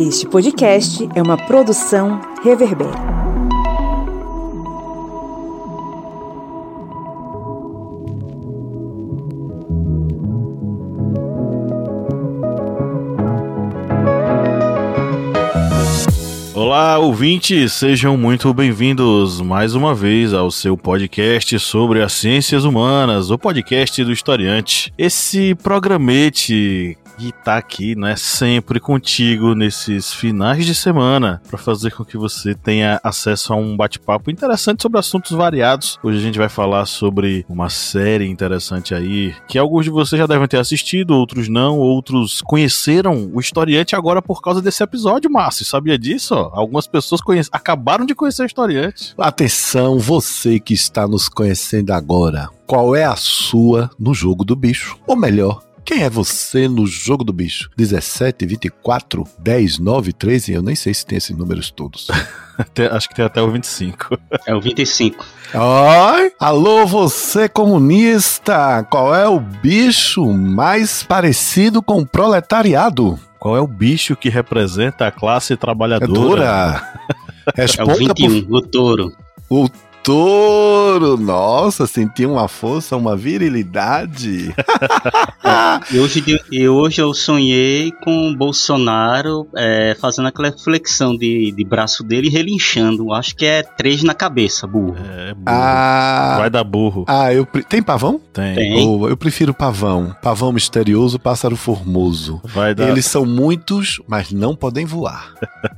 Este podcast é uma produção Reverber. Olá, ouvintes, sejam muito bem-vindos mais uma vez ao seu podcast sobre as ciências humanas, o podcast do historiante. Esse programete e tá aqui, né, sempre contigo nesses finais de semana para fazer com que você tenha acesso a um bate-papo interessante sobre assuntos variados. Hoje a gente vai falar sobre uma série interessante aí que alguns de vocês já devem ter assistido, outros não, outros conheceram o historiante agora por causa desse episódio, Márcio. Sabia disso? Algumas pessoas conhece... acabaram de conhecer o historiante. Atenção, você que está nos conhecendo agora. Qual é a sua no jogo do bicho? Ou melhor, quem é você no jogo do bicho? 17, 24, 10, 9, 13? Eu nem sei se tem esses números todos. acho que tem até o 25. É o 25. Oi! Alô, você comunista! Qual é o bicho mais parecido com o proletariado? Qual é o bicho que representa a classe trabalhadora? É, é o 21, por... o touro. O touro! Nossa, senti uma força, uma virilidade. e, hoje, e hoje eu sonhei com o Bolsonaro é, fazendo aquela flexão de, de braço dele e relinchando. Acho que é três na cabeça, burro. É, burro. Ah, Vai dar burro. Ah, eu tem pavão? Tem. tem. Oh, eu prefiro pavão. Pavão misterioso, pássaro formoso. Vai dar... Eles são muitos, mas não podem voar.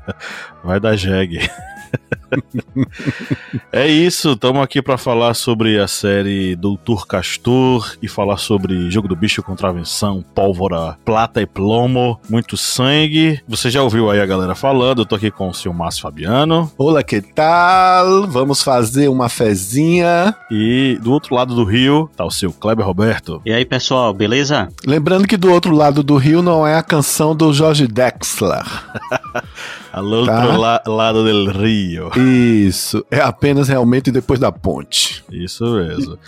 Vai dar jegue. é isso, estamos aqui para falar sobre a série Doutor Castor e falar sobre Jogo do Bicho Contravenção, Pólvora, Plata e Plomo, muito sangue. Você já ouviu aí a galera falando, eu tô aqui com o seu Márcio Fabiano. Olá, que tal? Vamos fazer uma fezinha. E do outro lado do rio tá o seu Kleber Roberto. E aí, pessoal, beleza? Lembrando que do outro lado do rio não é a canção do Jorge Dexler. Al outro tá? la lado del rio. Isso. É apenas realmente depois da ponte. Isso mesmo.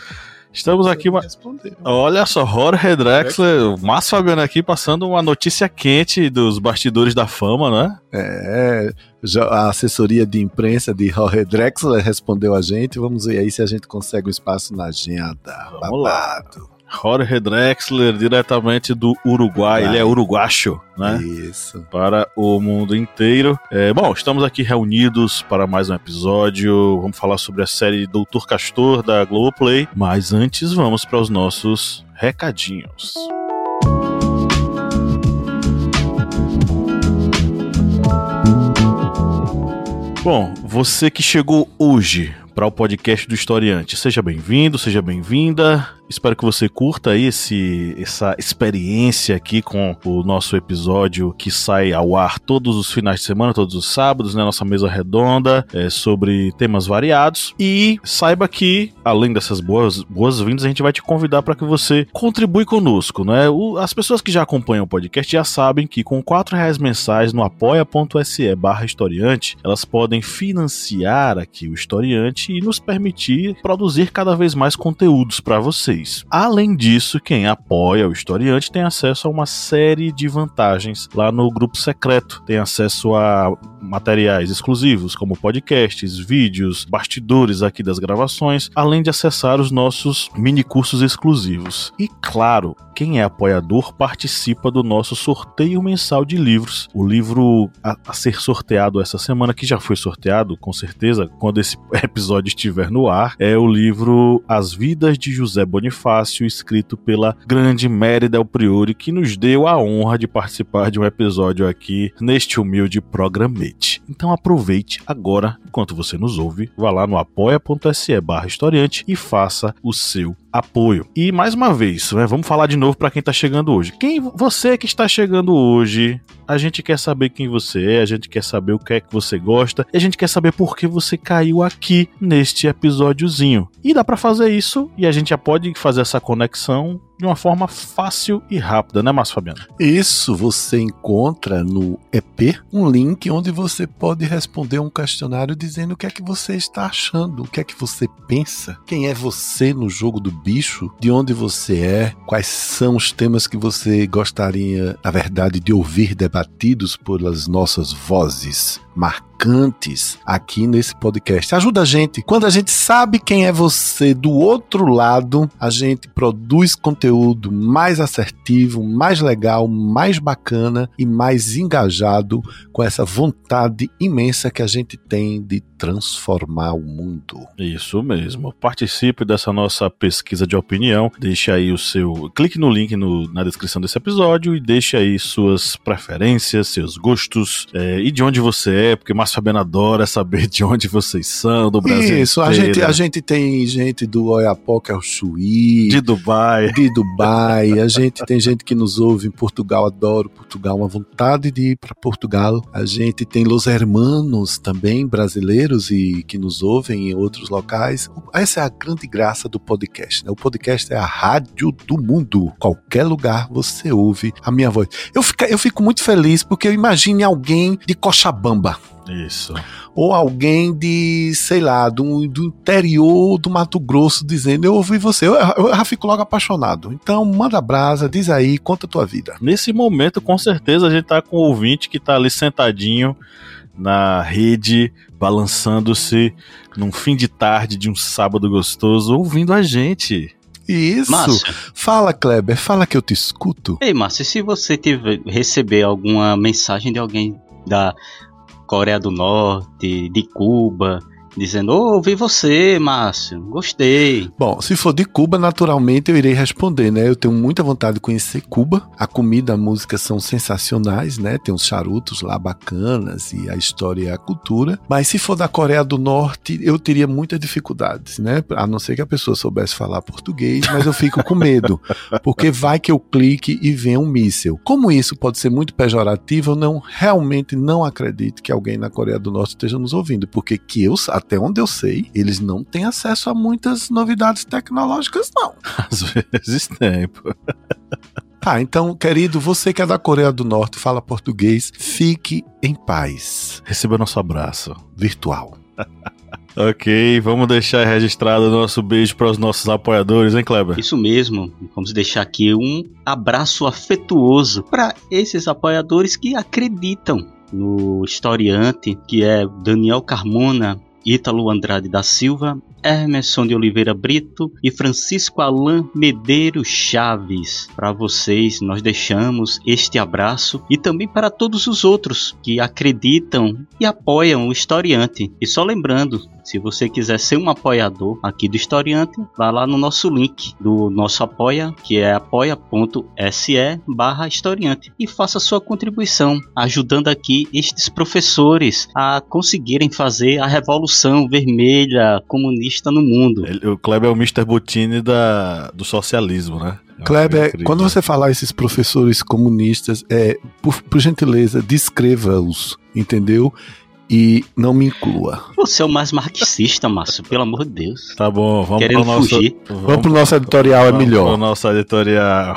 Estamos aqui. Uma... Olha só, Jorge Drexler, o Márcio Fabiano aqui passando uma notícia quente dos bastidores da fama, né? É, a assessoria de imprensa de Jorge Drexler respondeu a gente. Vamos ver aí se a gente consegue um espaço na agenda. Vamos Babado. lá. Jorge Drexler, diretamente do Uruguai. Ele é uruguacho, né? Isso. Para o mundo inteiro. É, bom, estamos aqui reunidos para mais um episódio. Vamos falar sobre a série Doutor Castor da Globoplay. Mas antes, vamos para os nossos recadinhos. Bom, você que chegou hoje para o podcast do Historiante, seja bem-vindo, seja bem-vinda. Espero que você curta esse, essa experiência aqui com o nosso episódio que sai ao ar todos os finais de semana, todos os sábados, né? Nossa mesa redonda é, sobre temas variados. E saiba que, além dessas boas, boas-vindas, a gente vai te convidar para que você contribui conosco, né? O, as pessoas que já acompanham o podcast já sabem que com quatro reais mensais no apoia.se barra historiante, elas podem financiar aqui o historiante e nos permitir produzir cada vez mais conteúdos para você Além disso, quem apoia o historiante tem acesso a uma série de vantagens lá no grupo secreto. Tem acesso a materiais exclusivos, como podcasts, vídeos, bastidores aqui das gravações, além de acessar os nossos mini cursos exclusivos. E claro, quem é apoiador participa do nosso sorteio mensal de livros. O livro a, a, ser sorteado essa semana, que já foi sorteado, com certeza, quando esse episódio estiver no ar, é o livro As Vidas de José Bonifácio, escrito pela grande Mary Del Priori, que nos deu a honra de participar de um episódio aqui neste humilde programete. Então aproveite agora, enquanto você nos ouve, vá lá no apoia.se barra historiante e faça o seu apoio. E mais uma vez, né, vamos falar de novo para quem está chegando hoje. Quem você que está chegando hoje, a gente quer saber quem você é, a gente quer saber o que é que você gosta, e a gente quer saber por que você caiu aqui neste episódiozinho. E dá para fazer isso e a gente já pode fazer essa conexão de uma forma fácil e rápida, né, Márcio Fabiano? Isso, você encontra no EP um link onde você pode responder um questionário dizendo o que é que você está achando, o que é que você pensa, quem é você no jogo do bicho, de onde você é, quais são os temas que você gostaria, na verdade, de ouvir debatidos pelas nossas vozes marcantes aqui nesse podcast. Ajuda a gente. Quando a gente sabe quem é você do outro lado, a gente produz conteúdo mais assertivo, mais legal, mais bacana e mais engajado com essa vontade imensa que a gente tem de transformar o mundo. Isso mesmo. Participe dessa nossa pesquisa de opinião. Deixe aí o seu. Clique no link no, na descrição desse episódio e deixe aí suas preferências, seus gostos é, e de onde você é, porque Márcio Fabiano adora saber de onde vocês são, do Brasil. Isso, a gente, a gente tem gente do Oiapoque ao Chuí. De Dubai. De Dubai. A gente tem gente que nos ouve em Portugal, adoro Portugal, uma vontade de ir para Portugal. A gente tem Los Hermanos também, brasileiros e que nos ouvem em outros locais. Essa é a grande graça do podcast. Né? O podcast é a rádio do mundo. Qualquer lugar você ouve a minha voz. Eu fico, eu fico muito feliz porque eu imagine alguém de Cochabamba. Isso. Ou alguém de, sei lá, do, do interior do Mato Grosso dizendo: Eu ouvi você. Eu, eu, eu já fico logo apaixonado. Então, manda brasa, diz aí, conta a tua vida. Nesse momento, com certeza, a gente tá com o ouvinte que tá ali sentadinho na rede, balançando-se num fim de tarde de um sábado gostoso, ouvindo a gente. Isso. Márcio. Fala, Kleber, fala que eu te escuto. Ei, Márcio, se você tiver, receber alguma mensagem de alguém da Coreia do Norte, de Cuba, dizendo: oh, ouvi você, Márcio, gostei. Bom, se for de Cuba, naturalmente eu irei responder, né? Eu tenho muita vontade de conhecer Cuba. A comida, a música são sensacionais, né? Tem uns charutos lá bacanas e a história e a cultura. Mas se for da Coreia do Norte, eu teria muitas dificuldades, né? A não ser que a pessoa soubesse falar português, mas eu fico com medo, porque vai que eu clique e venha um míssil. Como isso pode ser muito pejorativo, eu não realmente não acredito que alguém na Coreia do Norte esteja nos ouvindo, porque que eu até onde eu sei, eles não têm acesso a muitas novidades tecnológicas, não. Às vezes tem, pô. Tá, então, querido, você que é da Coreia do Norte, fala português, fique em paz. Receba nosso abraço virtual. ok, vamos deixar registrado o nosso beijo para os nossos apoiadores, hein, Kleber? Isso mesmo. Vamos deixar aqui um abraço afetuoso para esses apoiadores que acreditam no historiante, que é Daniel Carmona, Ítalo Andrade da Silva, Emerson de Oliveira Brito e Francisco Alain Medeiros Chaves. Para vocês, nós deixamos este abraço e também para todos os outros que acreditam e apoiam o historiante. E só lembrando, se você quiser ser um apoiador aqui do Historiante, vá lá no nosso link do nosso apoia, que é apoia.se barra historiante e faça sua contribuição, ajudando aqui estes professores a conseguirem fazer a revolução vermelha comunista no mundo. Ele, o Kleber é o Mr. Butini da, do socialismo, né? É Kleber, quando você falar esses professores comunistas, é, por, por gentileza, descreva-os, entendeu? e não me inclua. Você é o mais marxista, Márcio, pelo amor de Deus. Tá bom, vamos Querendo pro nosso, fugir. Vamos, vamos pro nosso editorial, é melhor. Vamos pro nosso editorial.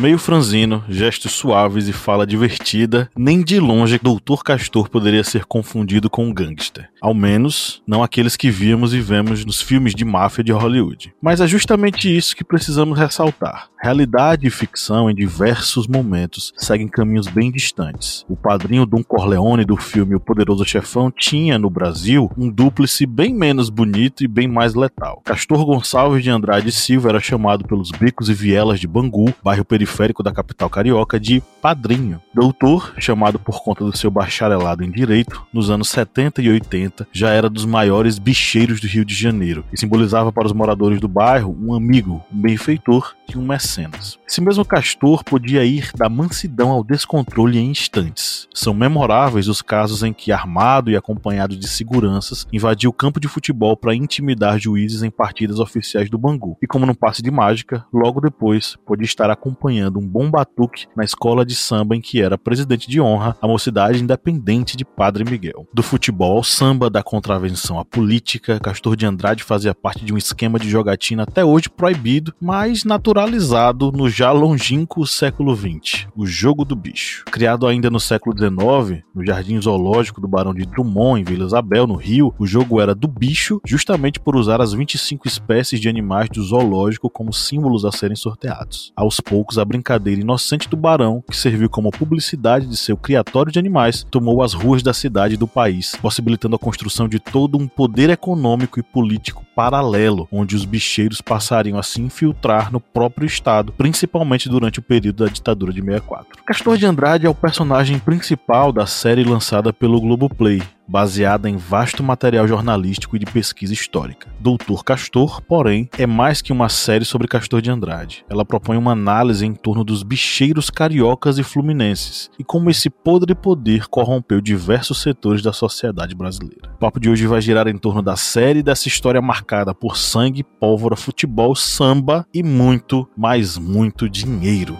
Meio franzino, gestos suaves e fala divertida, nem de longe Doutor Castor poderia ser confundido com um gangster. Ao menos, não aqueles que víamos e vemos nos filmes de máfia de Hollywood. Mas é justamente isso que precisamos ressaltar. Realidade e ficção, em diversos momentos, seguem caminhos bem distantes. O padrinho Don Corleone do filme O Poderoso Chefão tinha, no Brasil, um dúplice bem menos bonito e bem mais letal. Castor Gonçalves de Andrade Silva era chamado pelos becos e vielas de Bangu, bairro periférico periférico da capital carioca de Padrinho. Doutor, chamado por conta do seu bacharelado em Direito, nos anos 70 e 80, já era dos maiores bicheiros do Rio de Janeiro e simbolizava para os moradores do bairro um amigo, um benfeitor e um mecenas. Esse mesmo Castor podia ir da mansidão ao descontrole em instantes. São memoráveis os casos em que, armado e acompanhado de seguranças, invadiu o campo de futebol para intimidar juízes em partidas oficiais do Bangu. E como num passe de mágica, logo depois pôde estar acompanhando desempenhando um bom batuque na escola de samba em que era presidente de honra a mocidade independente de Padre Miguel. Do futebol samba, da contravenção à política, Castor de Andrade fazia parte de um esquema de jogatina até hoje proibido, mas naturalizado no já longínquo século XX, o jogo do bicho. Criado ainda no século XIX, no Jardim Zoológico do Barão de Drummond, em Vila Isabel, no Rio, o jogo era do bicho, justamente por usar as 25 espécies de animais do zoológico como símbolos a serem sorteados. Aos poucos, a brincadeira inocente do Barão, que serviu como publicidade de seu criatório de animais, tomou as ruas da cidade e do país, possibilitando a construção de todo um poder econômico e político paralelo, onde os bicheiros passariam a se infiltrar no próprio estado, principalmente durante o período da ditadura de 64. Castor de Andrade é o personagem principal da série lançada pelo Globoplay, baseada em vasto material jornalístico e de pesquisa histórica. Doutor Castor, porém, é mais que uma série sobre Castor de Andrade. Ela propõe uma análise em torno dos bicheiros cariocas e fluminenses e como esse podre poder corrompeu diversos setores da sociedade brasileira. O papo de hoje vai girar em torno da série dessa história marcada por sangue, pólvora, futebol, samba e muito, mas muito dinheiro.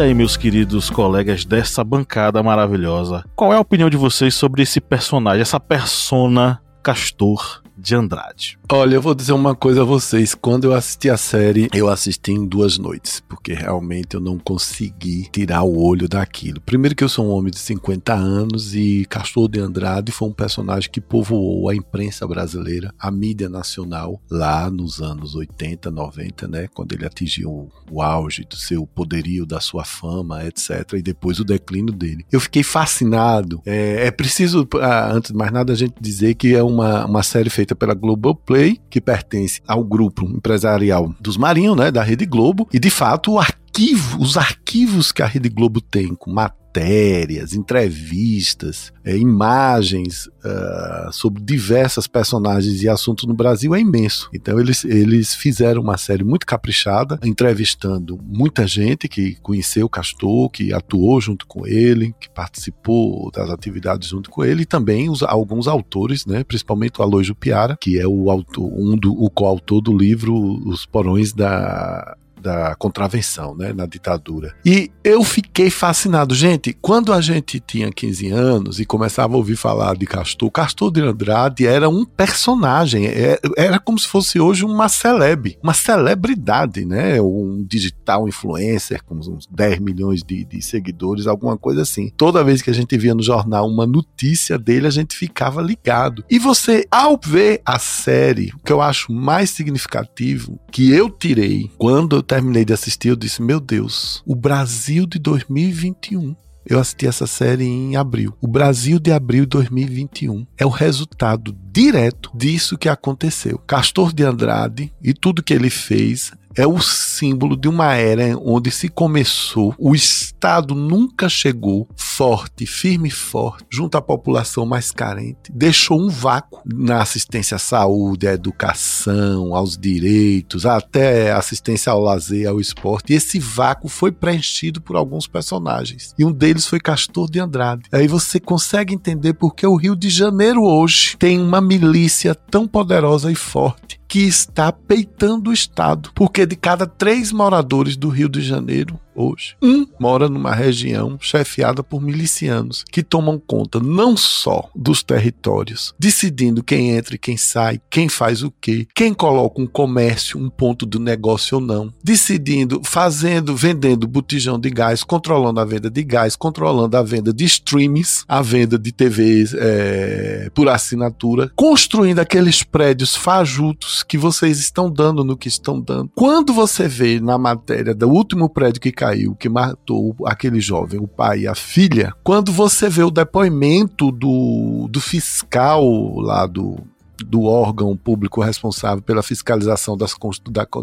E aí, meus queridos colegas dessa bancada maravilhosa, qual é a opinião de vocês sobre esse personagem, essa persona Castor de Andrade? Olha, eu vou dizer uma coisa a vocês. Quando eu assisti a série, eu assisti em duas noites, porque realmente eu não consegui tirar o olho daquilo. Primeiro que eu sou um homem de 50 anos e Castor de Andrade foi um personagem que povoou a imprensa brasileira, a mídia nacional, lá nos anos 80, 90, né? Quando ele atingiu o auge do seu poderio, da sua fama, etc. E depois o declínio dele. Eu fiquei fascinado. É, é preciso, ah, antes de mais nada, a gente dizer que é uma, uma série feita pela Globoplay Play, que pertence ao grupo empresarial dos Marinhos, né, da Rede Globo, e de fato o arquivo, os arquivos que a Rede Globo tem com matérias, entrevistas, é, imagens uh, sobre diversas personagens e assuntos no Brasil é imenso. Então eles, eles fizeram uma série muito caprichada, entrevistando muita gente que conheceu o Castor, que atuou junto com ele, que participou das atividades junto com ele, e também os, alguns autores, né, principalmente o Aloysio Piara, que é o um do, o coautor do livro Os Porões da da contravenção, né, na ditadura. E eu fiquei fascinado. Gente, quando a gente tinha 15 anos e começava a ouvir falar de Castor, Castor de Andrade era um personagem, é, era como se fosse hoje uma celeb, uma celebridade, né, um digital influencer com uns 10 milhões de, de seguidores, alguma coisa assim. Toda vez que a gente via no jornal uma notícia dele, a gente ficava ligado. E você, ao ver a série, o que eu acho mais significativo que eu tirei quando eu terminei de assistir, eu disse: Meu Deus, o Brasil de 2021. Eu assisti essa série em abril. O Brasil de abril de 2021 é o resultado direto disso que aconteceu. Castor de Andrade e tudo que ele fez é o símbolo de uma era onde se começou, o Estado nunca chegou forte, firme e forte, junto à população mais carente, deixou um vácuo na assistência à saúde, à educação, aos direitos, até assistência ao lazer, ao esporte, e esse vácuo foi preenchido por alguns personagens, e um deles foi Castor de Andrade. Aí você consegue entender por que o Rio de Janeiro hoje tem uma milícia tão poderosa e forte que está peitando o Estado, porque de cada três moradores do Rio de Janeiro, hoje. Um mora numa região chefiada por milicianos que tomam conta não só dos territórios, decidindo quem entra e quem sai, quem faz o quê, quem coloca um comércio, um ponto do negócio ou não, decidindo, fazendo, vendendo botijão de gás, controlando a venda de gás, controlando a venda de streams, a venda de TVs é, por assinatura, construindo aqueles prédios fajutos que vocês estão dando no que estão dando. Quando você vê na matéria do último prédio que caiu, que matou aquele jovem, o pai e a filha, quando você vê o depoimento do, do fiscal lá do, do órgão público responsável pela fiscalização das,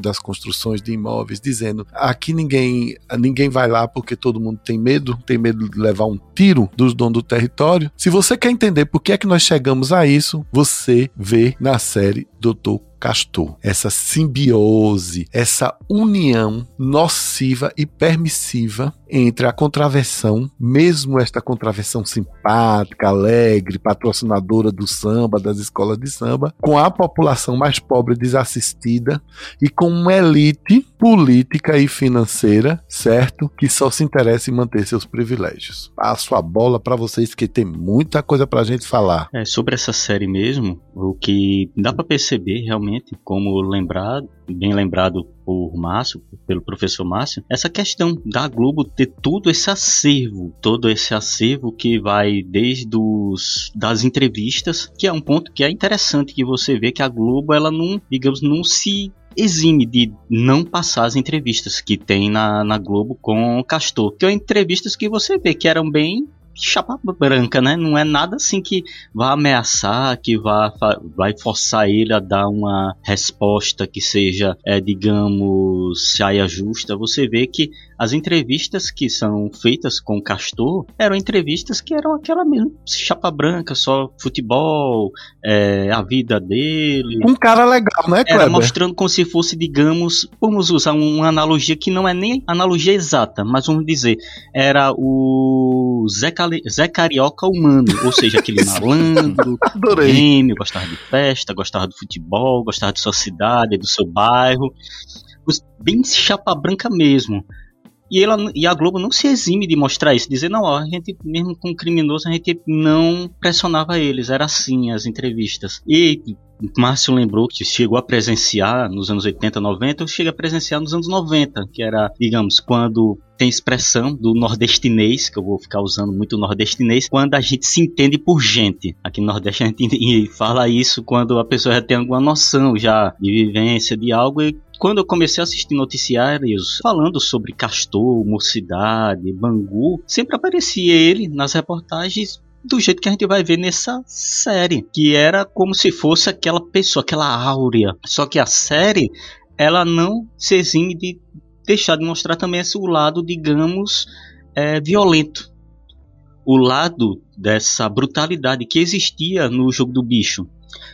das construções de imóveis, dizendo aqui ninguém, ninguém vai lá porque todo mundo tem medo, tem medo de levar um tiro dos donos do território. Se você quer entender por que é que nós chegamos a isso, você vê na série Doutor Castor. Essa simbiose, essa união nociva e permissiva entre a contravenção, mesmo esta contravenção simpática, alegre, patrocinadora do samba, das escolas de samba, com a população mais pobre desassistida e com uma elite política e financeira, certo? Que só se interessa em manter seus privilégios. Passo a bola para vocês que tem muita coisa pra gente falar. É, sobre essa série mesmo, o que dá para perceber realmente, como lembrar, bem lembrado por Márcio, pelo professor Márcio, essa questão da Globo ter todo esse acervo, todo esse acervo que vai desde os, das entrevistas, que é um ponto que é interessante que você vê que a Globo ela não, digamos, não se exime de não passar as entrevistas que tem na, na Globo com Castor. Que são entrevistas que você vê que eram bem chapa branca, né? Não é nada assim que vá ameaçar, que vá vai forçar ele a dar uma resposta que seja, é, digamos, saia justa. Você vê que as entrevistas que são feitas com o Castor eram entrevistas que eram aquela mesmo chapa branca, só futebol, é, a vida dele. Um cara legal, né, Kleber? Era mostrando como se fosse, digamos, vamos usar uma analogia que não é nem analogia exata, mas vamos dizer, era o Zé, Cali Zé Carioca humano, ou seja, aquele malandro, game, gostava de festa, gostava do futebol, gostava de sua cidade, do seu bairro, bem chapa branca mesmo. E, ela, e a Globo não se exime de mostrar isso, dizer, não, ó, a gente, mesmo com criminoso, a gente não pressionava eles, era assim as entrevistas. E Márcio lembrou que chegou a presenciar nos anos 80, 90, eu cheguei a presenciar nos anos 90, que era, digamos, quando tem expressão do nordestinês, que eu vou ficar usando muito nordestinês, quando a gente se entende por gente. Aqui no Nordeste a gente fala isso quando a pessoa já tem alguma noção já de vivência de algo e quando eu comecei a assistir noticiários falando sobre Castor, Mocidade, Bangu, sempre aparecia ele nas reportagens do jeito que a gente vai ver nessa série, que era como se fosse aquela pessoa, aquela áurea. Só que a série, ela não se exime de deixar de mostrar também esse lado, digamos, é, violento. O lado dessa brutalidade que existia no jogo do bicho.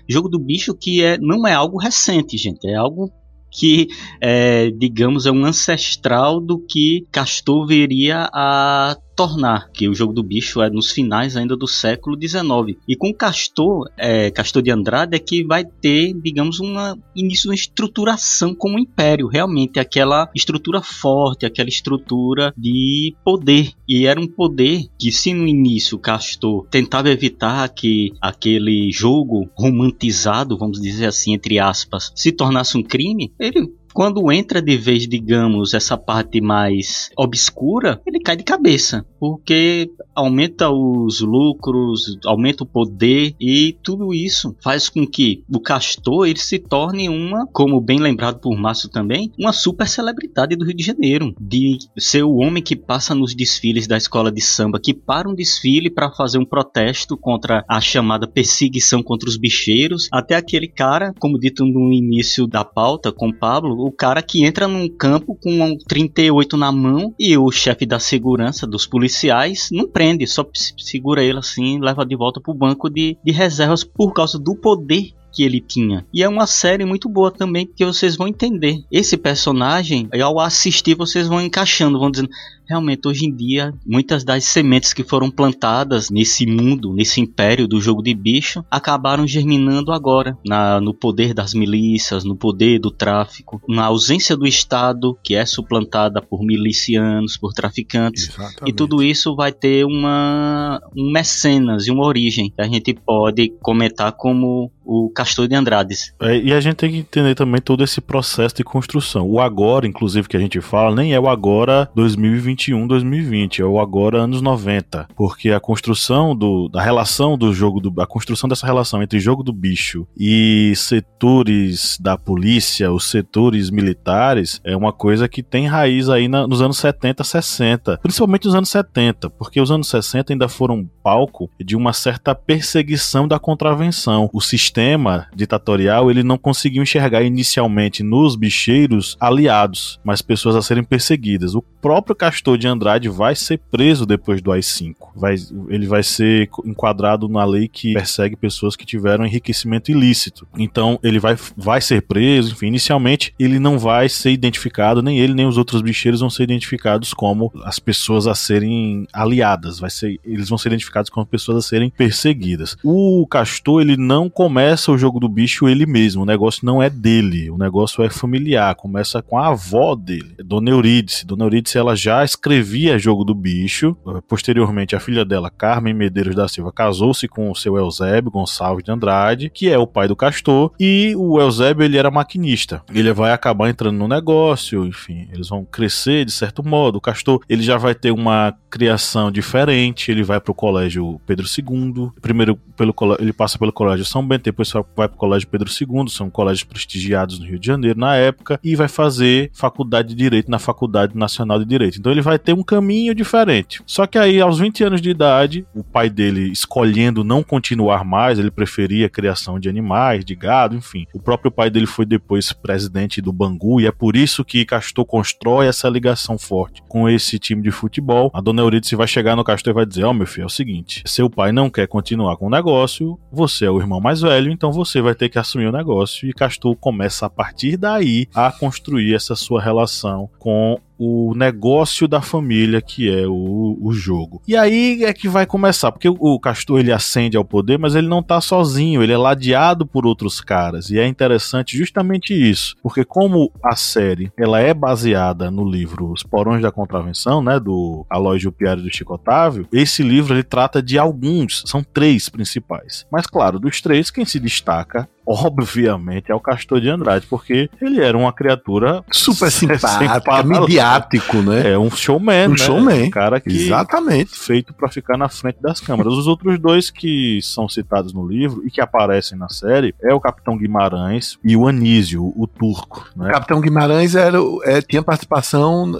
Jogo do bicho que é, não é algo recente, gente, é algo que, é, digamos, é um ancestral do que Castor viria a tornar, que o jogo do bicho é nos finais ainda do século XIX. E com Castor, é, Castor de Andrade é que vai ter, digamos, um início uma estruturação como império, realmente aquela estrutura forte, aquela estrutura de poder. E era um poder que se no início Castor tentava evitar que aquele jogo romantizado, vamos dizer assim, entre aspas, se tornasse um crime, ele quando entra de vez, digamos, essa parte mais obscura, ele cai de cabeça, porque aumenta os lucros, aumenta o poder e tudo isso faz com que o Castor ele se torne uma, como bem lembrado por Márcio também, uma super celebridade do Rio de Janeiro, de ser o homem que passa nos desfiles da escola de samba, que para um desfile para fazer um protesto contra a chamada perseguição contra os bicheiros, até aquele cara, como dito no início da pauta com Pablo, o cara que entra num campo com um 38 na mão e o chefe da segurança dos policiais não prende, só segura ele assim leva de volta pro banco de, de reservas por causa do poder que ele tinha. E é uma série muito boa também, porque vocês vão entender. Esse personagem, ao assistir, vocês vão encaixando, vão dizendo: realmente hoje em dia muitas das sementes que foram plantadas nesse mundo, nesse império do jogo de bicho, acabaram germinando agora na, no poder das milícias, no poder do tráfico, na ausência do Estado que é suplantada por milicianos, por traficantes Exatamente. e tudo isso vai ter uma um mecenas e uma origem que a gente pode comentar como o Castor de Andrades. É, e a gente tem que entender também todo esse processo de construção. O agora, inclusive, que a gente fala, nem é o agora 2021 2021, 2020, ou agora anos 90, porque a construção do, da relação do jogo do a construção dessa relação entre jogo do bicho e setores da polícia, os setores militares, é uma coisa que tem raiz aí na, nos anos 70, 60, principalmente nos anos 70, porque os anos 60 ainda foram palco de uma certa perseguição da contravenção. O sistema ditatorial ele não conseguiu enxergar inicialmente nos bicheiros aliados, mas pessoas a serem perseguidas. O próprio Castor de Andrade vai ser preso depois do AI-5. Vai, ele vai ser enquadrado na lei que persegue pessoas que tiveram enriquecimento ilícito. Então ele vai, vai ser preso, enfim, inicialmente ele não vai ser identificado, nem ele nem os outros bicheiros vão ser identificados como as pessoas a serem aliadas. Vai ser, eles vão ser identificados como pessoas a serem perseguidas. O Castor ele não começa o jogo do bicho ele mesmo. O negócio não é dele. O negócio é familiar. Começa com a avó dele, Dona Eurídice. Dona Eurídice ela já escrevia jogo do bicho. Posteriormente a filha dela, Carmen Medeiros da Silva, casou-se com o seu Eusébio Gonçalves de Andrade, que é o pai do Castor, e o Eusébio ele era maquinista. Ele vai acabar entrando no negócio, enfim, eles vão crescer de certo modo. O Castor ele já vai ter uma criação diferente, ele vai para o colégio Pedro II. Primeiro pelo ele passa pelo colégio São Bento, depois vai para o colégio Pedro II, são colégios prestigiados no Rio de Janeiro na época, e vai fazer faculdade de direito na Faculdade Nacional de Direito. Então ele vai ter um caminho diferente. Só que aí aos 20 anos de idade, o pai dele escolhendo não continuar mais, ele preferia a criação de animais, de gado, enfim. O próprio pai dele foi depois presidente do Bangu e é por isso que Castor constrói essa ligação forte com esse time de futebol. A dona Eurídice vai chegar no Castor e vai dizer: Ó, oh, meu filho, é o seguinte, seu pai não quer continuar com o negócio, você é o irmão mais velho, então você vai ter que assumir o negócio. E Castor começa a partir daí a construir essa sua relação com o negócio da família que é o, o jogo. E aí é que vai começar, porque o, Castor ele ascende ao poder, mas ele não tá sozinho, ele é ladeado por outros caras. E é interessante justamente isso, porque como a série ela é baseada no livro Os Porões da Contravenção, né, do Aloysio Piari do Chico Otávio, esse livro ele trata de alguns, são três principais. Mas claro, dos três quem se destaca obviamente, é o Castor de Andrade, porque ele era uma criatura super simpática, midiático, né? É um showman, um né? showman. Um cara que Exatamente. feito para ficar na frente das câmeras. Os outros dois que são citados no livro e que aparecem na série é o Capitão Guimarães e o Anísio, o turco, né? O Capitão Guimarães era, é, tinha participação uh,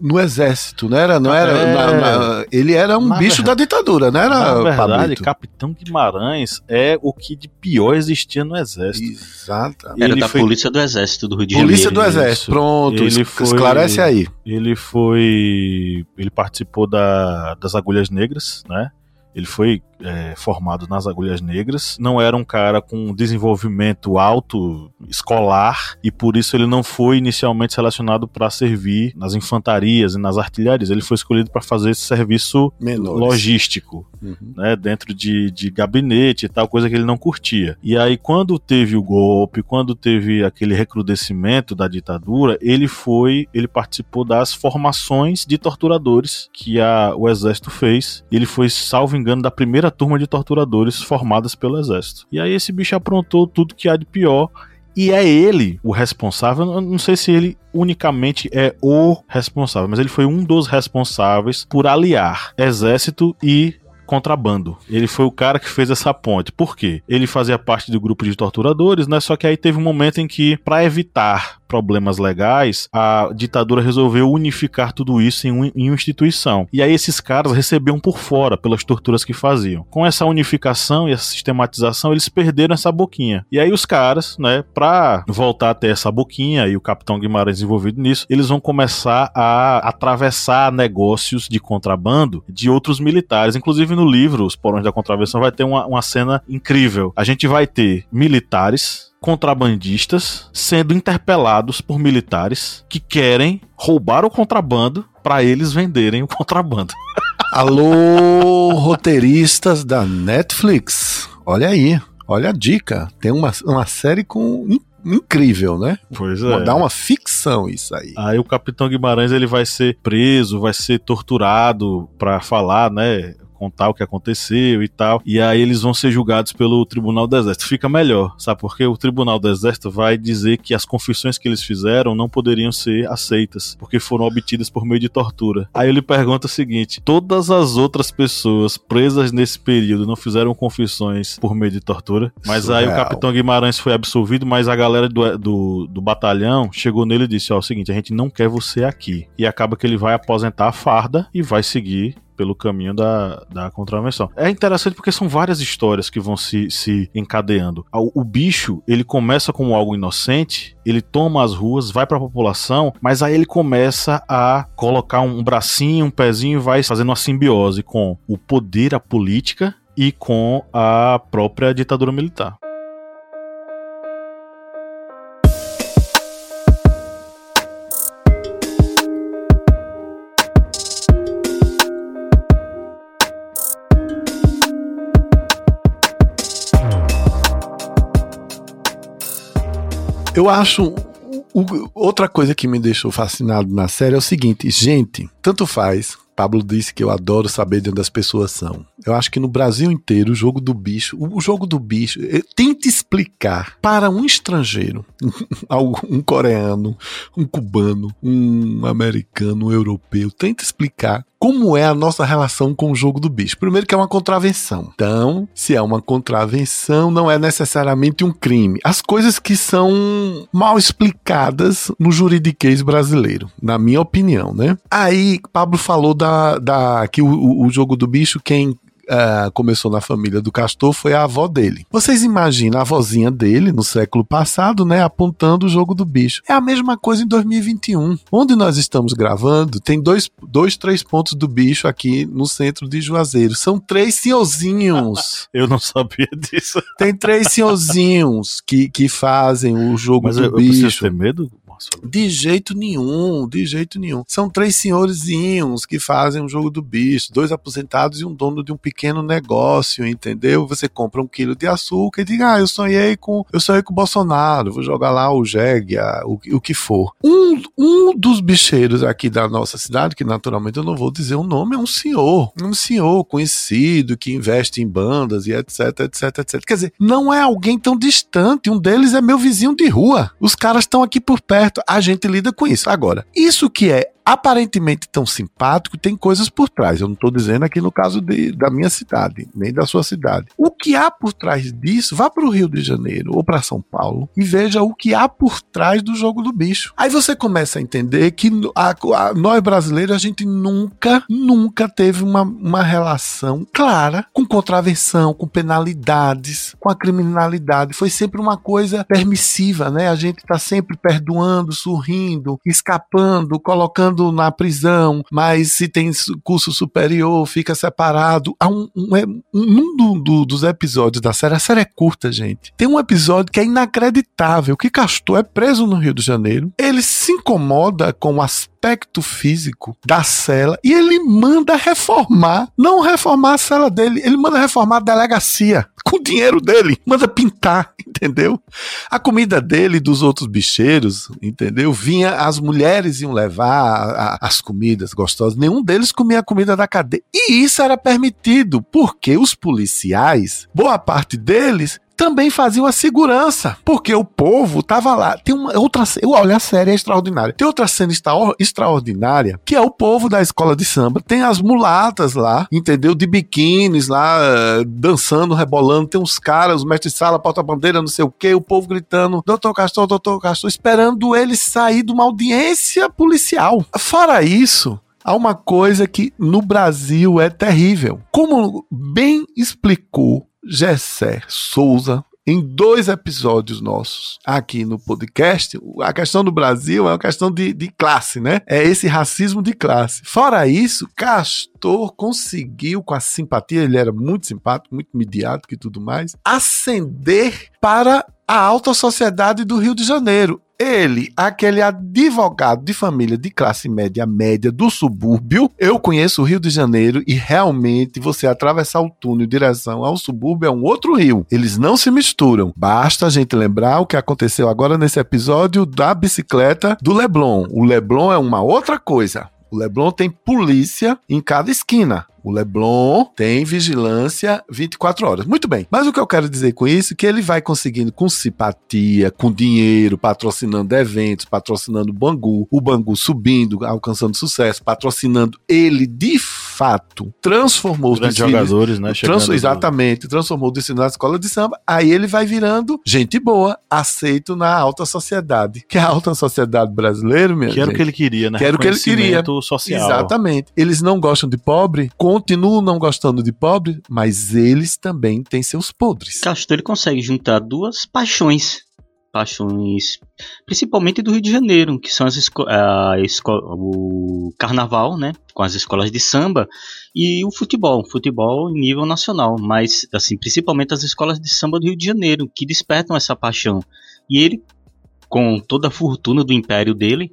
no exército, não era? Não era é... na, na, ele era um na bicho verdade, da ditadura, não era? Na verdade, Pablito. Capitão Guimarães é o que de pior existia no exército. Exato. Era da foi... polícia do exército do Rio de Janeiro. Polícia do exército, pronto. Ele foi... Esclarece aí. Ele foi, ele participou da, das agulhas negras, né? Ele foi é, formado nas agulhas negras, não era um cara com desenvolvimento alto escolar e por isso ele não foi inicialmente selecionado para servir nas infantarias e nas artilharias. Ele foi escolhido para fazer esse serviço Menores. logístico, uhum. né, dentro de, de gabinete e tal, coisa que ele não curtia. E aí, quando teve o golpe, quando teve aquele recrudescimento da ditadura, ele foi, ele participou das formações de torturadores que a, o exército fez. Ele foi, salvo engano, da primeira turma de torturadores formadas pelo exército. E aí esse bicho aprontou tudo que há de pior e é ele o responsável. Eu não sei se ele unicamente é o responsável, mas ele foi um dos responsáveis por aliar exército e contrabando. Ele foi o cara que fez essa ponte. Por quê? Ele fazia parte do grupo de torturadores, né? Só que aí teve um momento em que, para evitar problemas legais, a ditadura resolveu unificar tudo isso em, um, em uma instituição. E aí esses caras recebiam por fora pelas torturas que faziam. Com essa unificação e essa sistematização, eles perderam essa boquinha. E aí os caras, né, pra voltar a ter essa boquinha e o capitão Guimarães envolvido nisso, eles vão começar a atravessar negócios de contrabando de outros militares. Inclusive no livro Os Porões da Contravenção vai ter uma, uma cena incrível. A gente vai ter militares contrabandistas sendo interpelados por militares que querem roubar o contrabando para eles venderem o contrabando. Alô, roteiristas da Netflix. Olha aí, olha a dica. Tem uma, uma série com incrível, né? Pois é. Dá uma ficção isso aí. Aí o Capitão Guimarães ele vai ser preso, vai ser torturado para falar, né? Contar o que aconteceu e tal. E aí eles vão ser julgados pelo Tribunal do Exército. Fica melhor, sabe? Porque o Tribunal do Exército vai dizer que as confissões que eles fizeram não poderiam ser aceitas, porque foram obtidas por meio de tortura. Aí ele pergunta o seguinte: todas as outras pessoas presas nesse período não fizeram confissões por meio de tortura, mas Surreal. aí o capitão Guimarães foi absolvido, mas a galera do, do, do batalhão chegou nele e disse: Ó, é o seguinte, a gente não quer você aqui. E acaba que ele vai aposentar a farda e vai seguir pelo caminho da, da contravenção. É interessante porque são várias histórias que vão se, se encadeando. O, o bicho, ele começa como algo inocente, ele toma as ruas, vai para a população, mas aí ele começa a colocar um bracinho, um pezinho e vai fazendo uma simbiose com o poder, a política e com a própria ditadura militar. Eu acho. Outra coisa que me deixou fascinado na série é o seguinte, gente, tanto faz. Pablo disse que eu adoro saber de onde as pessoas são. Eu acho que no Brasil inteiro, o jogo do bicho, o jogo do bicho, eh, tente explicar para um estrangeiro, um coreano, um cubano, um americano, um europeu, tente explicar como é a nossa relação com o jogo do bicho. Primeiro que é uma contravenção. Então, se é uma contravenção, não é necessariamente um crime. As coisas que são mal explicadas no juridiquês brasileiro, na minha opinião, né? Aí, Pablo falou da, da que o, o jogo do bicho, quem uh, começou na família do Castor foi a avó dele. Vocês imaginam a avózinha dele no século passado, né, apontando o jogo do bicho. É a mesma coisa em 2021. Onde nós estamos gravando, tem dois, dois três pontos do bicho aqui no centro de Juazeiro. São três senhorzinhos. eu não sabia disso. Tem três senhorzinhos que, que fazem o jogo Mas do eu, bicho. Mas ter medo? De jeito nenhum, de jeito nenhum. São três senhorzinhos que fazem o jogo do bicho, dois aposentados e um dono de um pequeno negócio, entendeu? Você compra um quilo de açúcar e diz, ah, eu sonhei com, eu sonhei com o Bolsonaro, vou jogar lá o jegue, o, o que for. Um, um dos bicheiros aqui da nossa cidade, que naturalmente eu não vou dizer o nome, é um senhor, um senhor conhecido que investe em bandas e etc, etc, etc. Quer dizer, não é alguém tão distante, um deles é meu vizinho de rua. Os caras estão aqui por perto certo? A gente lida com isso. Agora, isso que é aparentemente tão simpático, tem coisas por trás. Eu não estou dizendo aqui no caso de, da minha cidade, nem da sua cidade. O que há por trás disso, vá para o Rio de Janeiro ou para São Paulo e veja o que há por trás do jogo do bicho. Aí você começa a entender que a, a, nós brasileiros, a gente nunca, nunca teve uma, uma relação clara com contravenção, com penalidades, com a criminalidade. Foi sempre uma coisa permissiva, né? A gente está sempre perdoando, sorrindo, escapando, colocando na prisão, mas se tem curso superior, fica separado. Há um, um, é, um do, do, dos episódios da série, a série é curta, gente. Tem um episódio que é inacreditável, que Castor é preso no Rio de Janeiro. Ele se incomoda com o aspecto físico da cela e ele manda reformar, não reformar a cela dele, ele manda reformar a delegacia com o dinheiro dele, manda pintar, entendeu? A comida dele e dos outros bicheiros, entendeu? Vinha, as mulheres iam levar a, a, as comidas gostosas, nenhum deles comia a comida da cadeia. E isso era permitido, porque os policiais, boa parte deles, também faziam a segurança, porque o povo tava lá. Tem uma outra, olha a série é extraordinária. Tem outra cena extra, extraordinária, que é o povo da escola de samba. Tem as mulatas lá, entendeu? De biquínis lá, dançando, rebolando. Tem uns caras, os mestres de sala, porta-bandeira, não sei o quê, o povo gritando: Doutor Castor, Doutor Castor, esperando ele sair de uma audiência policial. Fora isso, há uma coisa que no Brasil é terrível. Como bem explicou Gessé Souza em dois episódios nossos aqui no podcast. A questão do Brasil é uma questão de, de classe, né? É esse racismo de classe. Fora isso, Castor conseguiu, com a simpatia, ele era muito simpático, muito midiático e tudo mais, ascender para a alta sociedade do Rio de Janeiro. Ele, aquele advogado de família de classe média média do subúrbio, eu conheço o Rio de Janeiro e realmente você atravessar o túnel em direção ao subúrbio é um outro rio. Eles não se misturam. Basta a gente lembrar o que aconteceu agora nesse episódio da bicicleta do Leblon. O Leblon é uma outra coisa O Leblon tem polícia em cada esquina. O Leblon tem vigilância 24 horas. Muito bem. Mas o que eu quero dizer com isso é que ele vai conseguindo com simpatia, com dinheiro, patrocinando eventos, patrocinando o Bangu, o Bangu subindo, alcançando sucesso, patrocinando ele de fato, transformou os jogadores, né? Trans, exatamente, transformou o desfile na escola de samba. Aí ele vai virando gente boa, aceito na alta sociedade. Que é a alta sociedade brasileira, minha Que era o que ele queria, né? Que era o que ele queria. social. Exatamente. Eles não gostam de pobre, continuam não gostando de pobre, mas eles também têm seus podres. Castor ele consegue juntar duas paixões paixões, principalmente do Rio de Janeiro, que são as a o carnaval, né, com as escolas de samba e o futebol, futebol em nível nacional, mas assim, principalmente as escolas de samba do Rio de Janeiro, que despertam essa paixão. E ele, com toda a fortuna do império dele,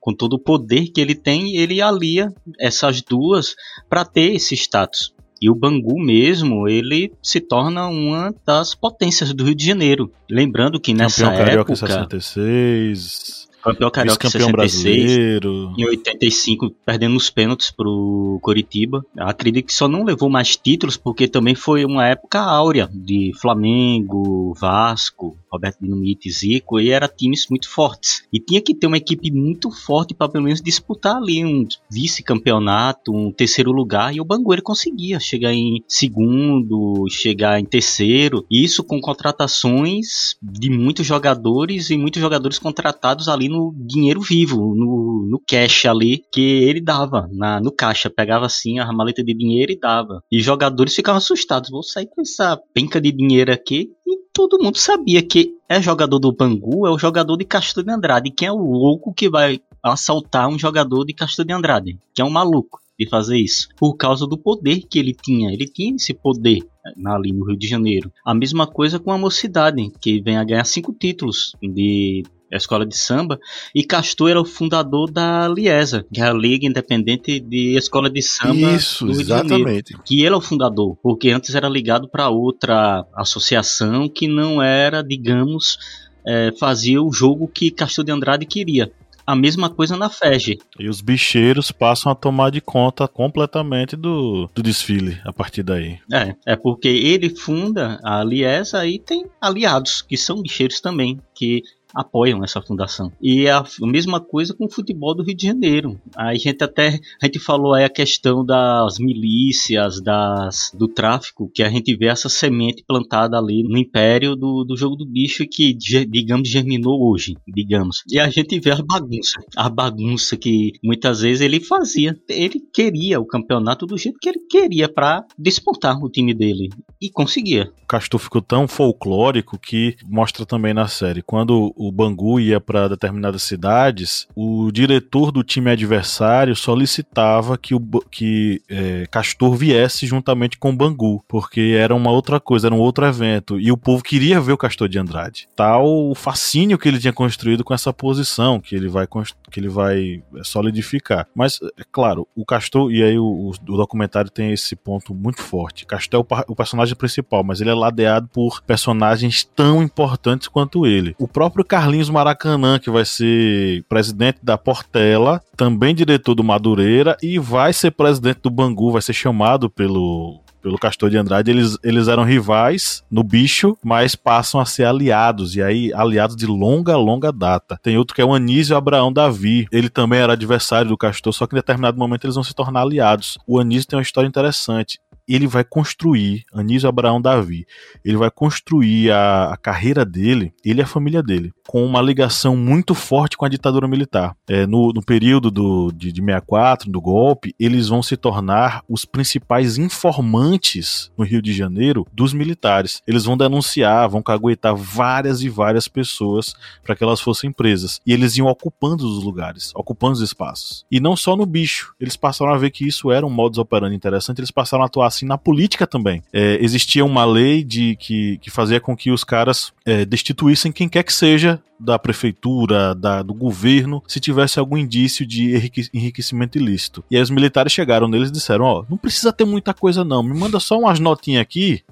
com todo o poder que ele tem, ele alia essas duas para ter esse status. E o Bangu mesmo, ele se torna uma das potências do Rio de Janeiro. Lembrando que nessa Campeão época... Carioca 66 campeão carioca campeão 66, brasileiro. Em 85, perdendo os pênaltis pro Coritiba. Acredito que só não levou mais títulos porque também foi uma época áurea de Flamengo, Vasco, Roberto Dinamite, Zico, e eram times muito fortes. E tinha que ter uma equipe muito forte para pelo menos disputar ali um vice-campeonato, um terceiro lugar, e o Bangu ele conseguia chegar em segundo, chegar em terceiro, isso com contratações de muitos jogadores e muitos jogadores contratados ali no dinheiro vivo, no, no cash ali que ele dava, na, no caixa. Pegava assim a maleta de dinheiro e dava. E jogadores ficavam assustados. Vou sair com essa penca de dinheiro aqui. E todo mundo sabia que é jogador do Bangu, é o jogador de Castro de Andrade. Quem é o louco que vai assaltar um jogador de Castro de Andrade? Que é um maluco de fazer isso, por causa do poder que ele tinha. Ele tinha esse poder ali no Rio de Janeiro. A mesma coisa com a mocidade, que vem a ganhar cinco títulos de a escola de samba, e Castor era o fundador da Liesa, que é a Liga Independente de Escola de Samba Isso, do Rio exatamente. de Janeiro. Que ele é o fundador, porque antes era ligado para outra associação que não era, digamos, é, fazia o jogo que Castor de Andrade queria. A mesma coisa na FEG. E os bicheiros passam a tomar de conta completamente do, do desfile a partir daí. É, é porque ele funda a Liesa e tem aliados, que são bicheiros também, que apoiam essa fundação. E é a mesma coisa com o futebol do Rio de Janeiro. A gente até a gente falou aí a questão das milícias, das, do tráfico, que a gente vê essa semente plantada ali no império do, do jogo do bicho que, digamos, germinou hoje, digamos. E a gente vê a bagunça, a bagunça que muitas vezes ele fazia. Ele queria o campeonato do jeito que ele queria para despontar o time dele. E conseguia. O Castor ficou tão folclórico que mostra também na série. Quando o Bangu ia para determinadas cidades, o diretor do time adversário solicitava que o que é, Castor viesse juntamente com o Bangu, porque era uma outra coisa, era um outro evento, e o povo queria ver o Castor de Andrade. Tal o fascínio que ele tinha construído com essa posição que ele vai que ele vai é, solidificar. Mas é claro, o Castor e aí o, o documentário tem esse ponto muito forte. Castor é o, o personagem principal, mas ele é ladeado por personagens tão importantes quanto ele. O próprio Carlinhos Maracanã, que vai ser presidente da Portela, também diretor do Madureira e vai ser presidente do Bangu, vai ser chamado pelo pelo Castor de Andrade, eles, eles eram rivais no bicho, mas passam a ser aliados, e aí aliados de longa, longa data. Tem outro que é o Anísio Abraão Davi, ele também era adversário do Castor, só que em determinado momento eles vão se tornar aliados. O Anísio tem uma história interessante ele vai construir, Anísio Abraão Davi, ele vai construir a, a, carreira dele, ele e a família dele, com uma ligação muito forte com a ditadura militar. É, no, no, período do, de, de 64, do golpe, eles vão se tornar os principais informantes no Rio de Janeiro dos militares. Eles vão denunciar, vão caguetar várias e várias pessoas para que elas fossem presas. E eles iam ocupando os lugares, ocupando os espaços. E não só no bicho, eles passaram a ver que isso era um modus operandi interessante, eles passaram a atuar assim na política também. É, existia uma lei de que, que fazia com que os caras é, destituíssem quem quer que seja da prefeitura, da, do governo, se tivesse algum indício de enriquecimento ilícito. E aí os militares chegaram neles e disseram: Ó, oh, não precisa ter muita coisa, não, me manda só umas notinhas aqui.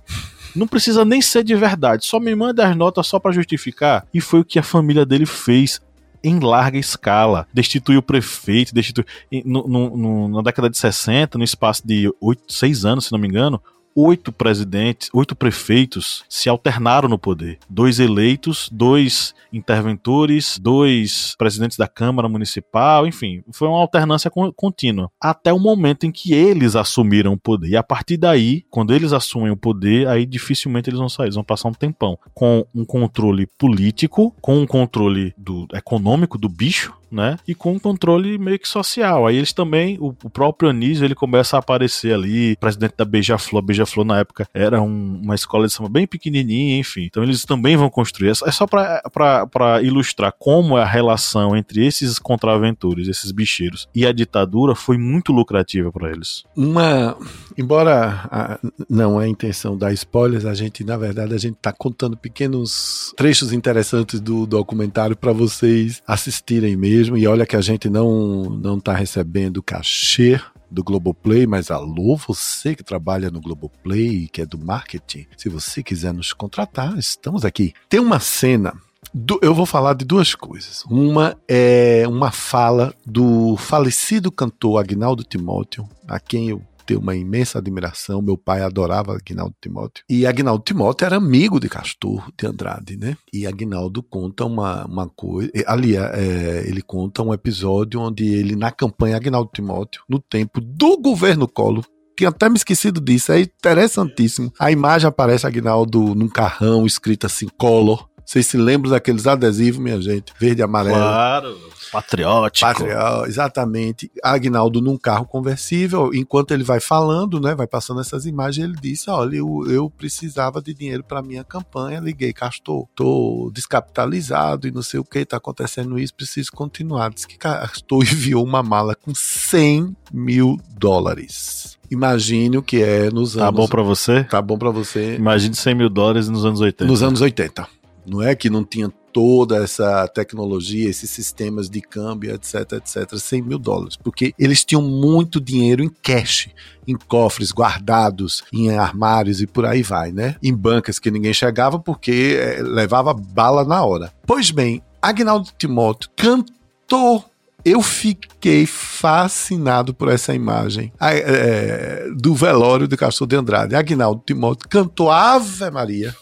Não precisa nem ser de verdade, só me manda as notas só para justificar. E foi o que a família dele fez em larga escala. Destituiu o prefeito, destituiu. No, no, no, na década de 60, no espaço de 8, 6 anos, se não me engano, oito presidentes, oito prefeitos se alternaram no poder. Dois eleitos, dois interventores, dois presidentes da Câmara Municipal, enfim, foi uma alternância contínua. Até o momento em que eles assumiram o poder. E a partir daí, quando eles assumem o poder, aí dificilmente eles vão sair, eles vão passar um tempão. Com um controle político, com um controle do, econômico do bicho, né? E com um controle meio que social. Aí eles também, o, o próprio Anísio, ele começa a aparecer ali, presidente da Beija-Flor. Beija-Flor na época era um, uma escola de samba bem pequenininha, enfim. Então eles também vão construir. É só para ilustrar como a relação entre esses contraventores, esses bicheiros e a ditadura foi muito lucrativa para eles. Uma, embora a, não é a intenção dar spoilers, a gente na verdade a gente tá contando pequenos trechos interessantes do documentário para vocês assistirem mesmo mesmo. E olha que a gente não não está recebendo cachê do Globoplay, mas alô, você que trabalha no Globoplay, que é do marketing, se você quiser nos contratar, estamos aqui. Tem uma cena do, eu vou falar de duas coisas. Uma é uma fala do falecido cantor Agnaldo Timóteo, a quem eu tenho uma imensa admiração. Meu pai adorava Agnaldo Timóteo. E Agnaldo Timóteo era amigo de Castor de Andrade, né? E Agnaldo conta uma, uma coisa. Ali, é, ele conta um episódio onde ele, na campanha Agnaldo Timóteo, no tempo do governo Collor, tinha até me esquecido disso, é interessantíssimo. A imagem aparece Agnaldo num carrão escrito assim, Collor. Vocês se lembram daqueles adesivos, minha gente? Verde e amarelo. Claro. Patriótico. Patrió, exatamente. Agnaldo num carro conversível, enquanto ele vai falando, né, vai passando essas imagens, ele disse: Olha, eu, eu precisava de dinheiro para minha campanha, liguei, Castor, tô descapitalizado e não sei o que, tá acontecendo isso, preciso continuar. Diz que Castor enviou uma mala com 100 mil dólares. Imagine o que é nos tá anos. Tá bom para você? Tá bom para você. Imagine 100 mil dólares nos anos 80. Nos anos 80. Não é que não tinha toda essa tecnologia, esses sistemas de câmbio, etc, etc, 100 mil dólares, porque eles tinham muito dinheiro em cash, em cofres guardados, em armários e por aí vai, né? Em bancas que ninguém chegava porque é, levava bala na hora. Pois bem, Agnaldo Timóteo cantou eu fiquei fascinado por essa imagem é, do velório de Castor de Andrade. Agnaldo Timóteo cantou Ave Maria.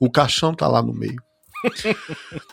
O caixão tá lá no meio.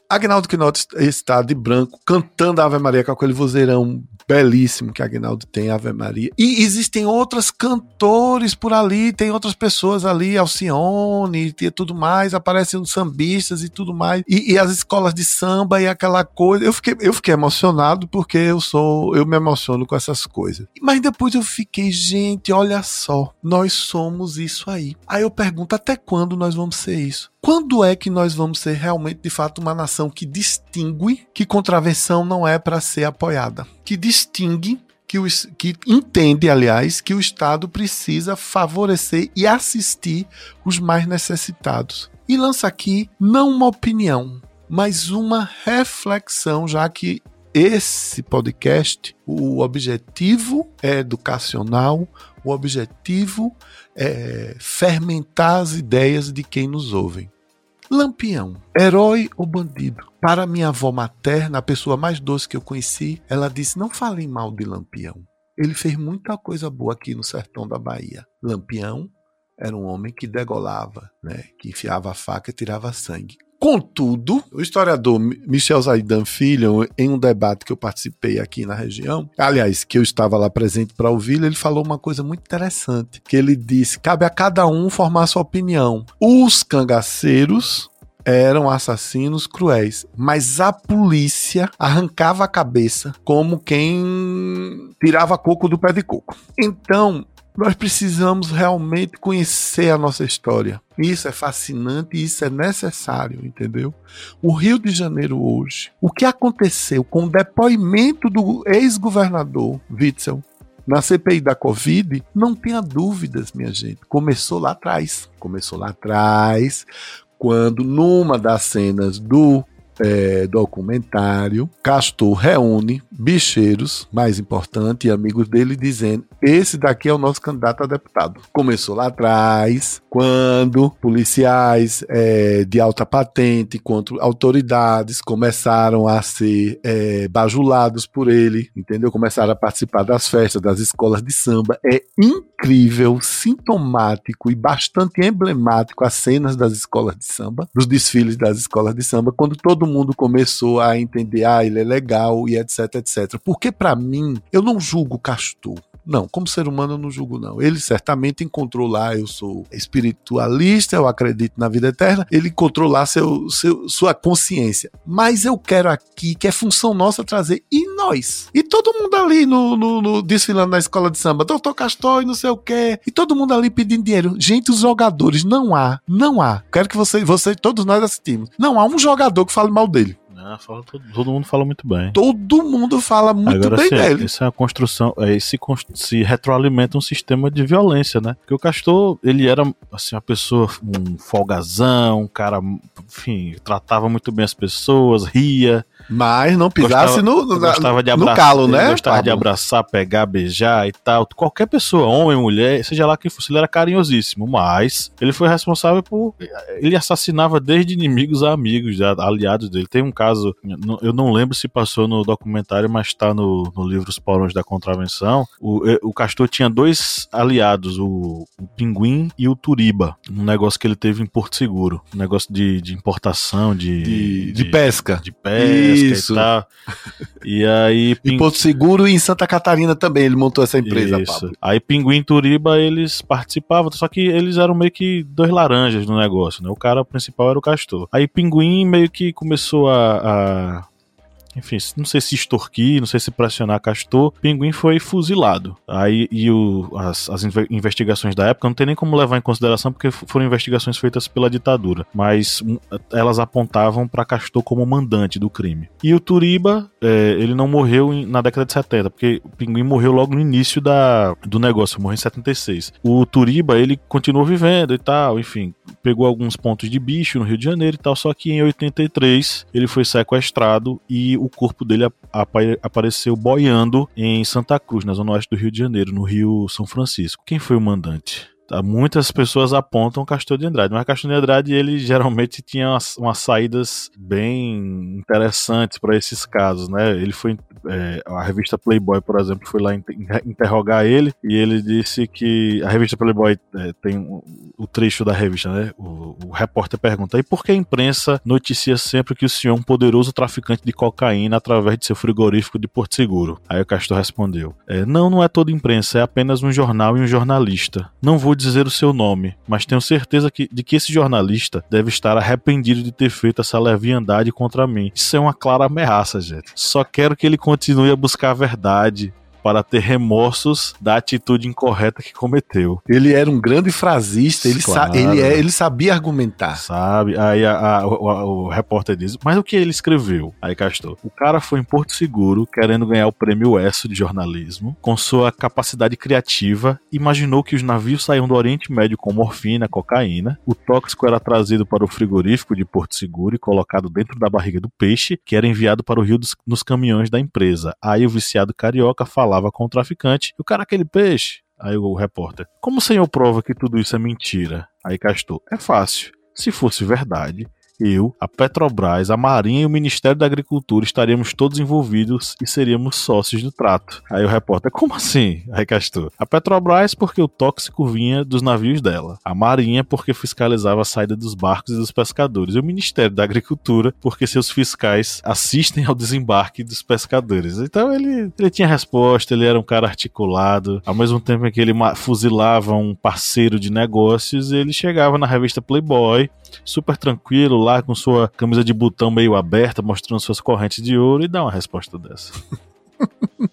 Agnaldo Quinotti está de branco, cantando a Ave Maria com aquele vozeirão belíssimo que Agnaldo tem, Ave Maria. E existem outros cantores por ali, tem outras pessoas ali, Alcione e tudo mais, aparecem os sambistas e tudo mais, e, e, as escolas de samba e aquela coisa. Eu fiquei, eu fiquei emocionado porque eu sou, eu me emociono com essas coisas. Mas depois eu fiquei, gente, olha só, nós somos isso aí. Aí eu pergunto, até quando nós vamos ser isso? Quando é que nós vamos ser realmente, de fato, uma nação que distingue que contravenção não é para ser apoiada? Que distingue que, o, que, entende, aliás, que o Estado precisa favorecer e assistir os mais necessitados. E lança aqui não uma opinião, mas uma reflexão, já que esse podcast, o objetivo é educacional, o objetivo é fermentar as ideias de quem nos ouve. Lampião, herói ou bandido? Para minha avó materna, a pessoa mais doce que eu conheci, ela disse: Não falem mal de Lampião. Ele fez muita coisa boa aqui no sertão da Bahia. Lampião era um homem que degolava, né, que enfiava a faca e tirava sangue. Contudo, o historiador Michel Zaidan Filho, em um debate que eu participei aqui na região, aliás, que eu estava lá presente para ouvir, ele falou uma coisa muito interessante, que ele disse: cabe a cada um formar sua opinião. Os cangaceiros eram assassinos cruéis, mas a polícia arrancava a cabeça como quem tirava coco do pé de coco. Então, nós precisamos realmente conhecer a nossa história. Isso é fascinante isso é necessário, entendeu? O Rio de Janeiro hoje, o que aconteceu com o depoimento do ex-governador Witzel na CPI da Covid, não tenha dúvidas, minha gente. Começou lá atrás. Começou lá atrás, quando numa das cenas do é, documentário, Castor reúne bicheiros, mais importante, e amigos dele, dizendo: esse daqui é o nosso candidato a deputado. Começou lá atrás, quando policiais é, de alta patente, quanto autoridades começaram a ser é, bajulados por ele, entendeu? Começaram a participar das festas, das escolas de samba. É incrível, sintomático e bastante emblemático as cenas das escolas de samba, dos desfiles das escolas de samba, quando todo mundo começou a entender, ah, ele é legal e etc, etc. Porque para mim, eu não julgo Castor. Não, como ser humano eu não julgo, não. Ele certamente encontrou lá, eu sou espiritualista, eu acredito na vida eterna, ele encontrou lá seu, seu, sua consciência. Mas eu quero aqui, que é função nossa trazer, e nós? E todo mundo ali no, no, no desfilando na escola de samba, doutor Castor e não sei o quê, e todo mundo ali pedindo dinheiro. Gente, os jogadores, não há, não há. Quero que você, você todos nós assistimos. Não há um jogador que fale mal dele. Ah, fala, todo, todo, mundo fala muito bem. Todo mundo fala muito Agora, bem assim, dele. Isso é uma construção, é, se, se retroalimenta um sistema de violência, né? Porque o Castor, ele era assim, uma pessoa, um folgazão, um cara, enfim, tratava muito bem as pessoas, ria. Mas não pisasse gostava, no, no, gostava de abraçar, no calo, né? Gostava Pablo? de abraçar, pegar, beijar e tal. Qualquer pessoa, homem, mulher, seja lá quem fosse, ele era carinhosíssimo. Mas ele foi responsável por. Ele assassinava desde inimigos a amigos, aliados dele. Tem um caso, eu não lembro se passou no documentário, mas está no, no livro Os Porões da Contravenção. O, o Castor tinha dois aliados, o, o Pinguim e o Turiba. Um negócio que ele teve em Porto Seguro. Um negócio de, de importação, de, de, de, de pesca. De pesca. Isso. E, tal. e aí. Ping... Em Porto Seguro e em Santa Catarina também ele montou essa empresa, Isso. Pablo. Aí Pinguim e Turiba eles participavam, só que eles eram meio que dois laranjas no negócio, né? O cara principal era o Castor. Aí Pinguim meio que começou a, a enfim, não sei se extorquir, não sei se pressionar Castor, Pinguim foi fuzilado. Aí e o, as, as investigações da época não tem nem como levar em consideração porque foram investigações feitas pela ditadura, mas um, elas apontavam para Castor como mandante do crime. E o Turiba, é, ele não morreu em, na década de 70, porque o Pinguim morreu logo no início da, do negócio, morreu em 76. O Turiba, ele continuou vivendo e tal, enfim, pegou alguns pontos de bicho no Rio de Janeiro e tal, só que em 83 ele foi sequestrado e o corpo dele apareceu boiando em Santa Cruz, na zona oeste do Rio de Janeiro, no Rio São Francisco. Quem foi o mandante? Tá, muitas pessoas apontam Castor de Andrade, mas Castor de Andrade ele geralmente tinha umas, umas saídas bem interessantes para esses casos, né? Ele foi é, a revista Playboy, por exemplo, foi lá interrogar ele e ele disse que a revista Playboy é, tem o trecho da revista, né? O, o, repórter pergunta: e por que a imprensa noticia sempre que o senhor é um poderoso traficante de cocaína através de seu frigorífico de Porto Seguro? Aí o Castor respondeu: é, não, não é toda imprensa, é apenas um jornal e um jornalista. Não vou dizer o seu nome, mas tenho certeza que, de que esse jornalista deve estar arrependido de ter feito essa leviandade contra mim. Isso é uma clara ameaça, gente. Só quero que ele continue a buscar a verdade, para ter remorsos da atitude incorreta que cometeu. Ele era um grande frasista, ele, claro. sa ele, é, ele sabia argumentar. Sabe? Aí a, a, o, o, repórter diz: Mas o que ele escreveu? Aí Castor: O cara foi em Porto Seguro querendo ganhar o prêmio ESSO de jornalismo. Com sua capacidade criativa, imaginou que os navios saíam do Oriente Médio com morfina, cocaína. O tóxico era trazido para o frigorífico de Porto Seguro e colocado dentro da barriga do peixe, que era enviado para o rio dos, nos caminhões da empresa. Aí o viciado carioca falava falava com o traficante, e o cara aquele peixe. Aí o repórter, como o senhor prova que tudo isso é mentira? Aí Castor, é fácil. Se fosse verdade, eu, a Petrobras, a Marinha e o Ministério da Agricultura estaríamos todos envolvidos e seríamos sócios do trato. Aí o repórter, como assim? Aí Castor, a Petrobras porque o tóxico vinha dos navios dela, a Marinha porque fiscalizava a saída dos barcos e dos pescadores, e o Ministério da Agricultura porque seus fiscais assistem ao desembarque dos pescadores. Então ele, ele tinha resposta, ele era um cara articulado, ao mesmo tempo em que ele fuzilava um parceiro de negócios, ele chegava na revista Playboy, super tranquilo, lá com sua camisa de botão meio aberta, mostrando suas correntes de ouro e dá uma resposta dessa.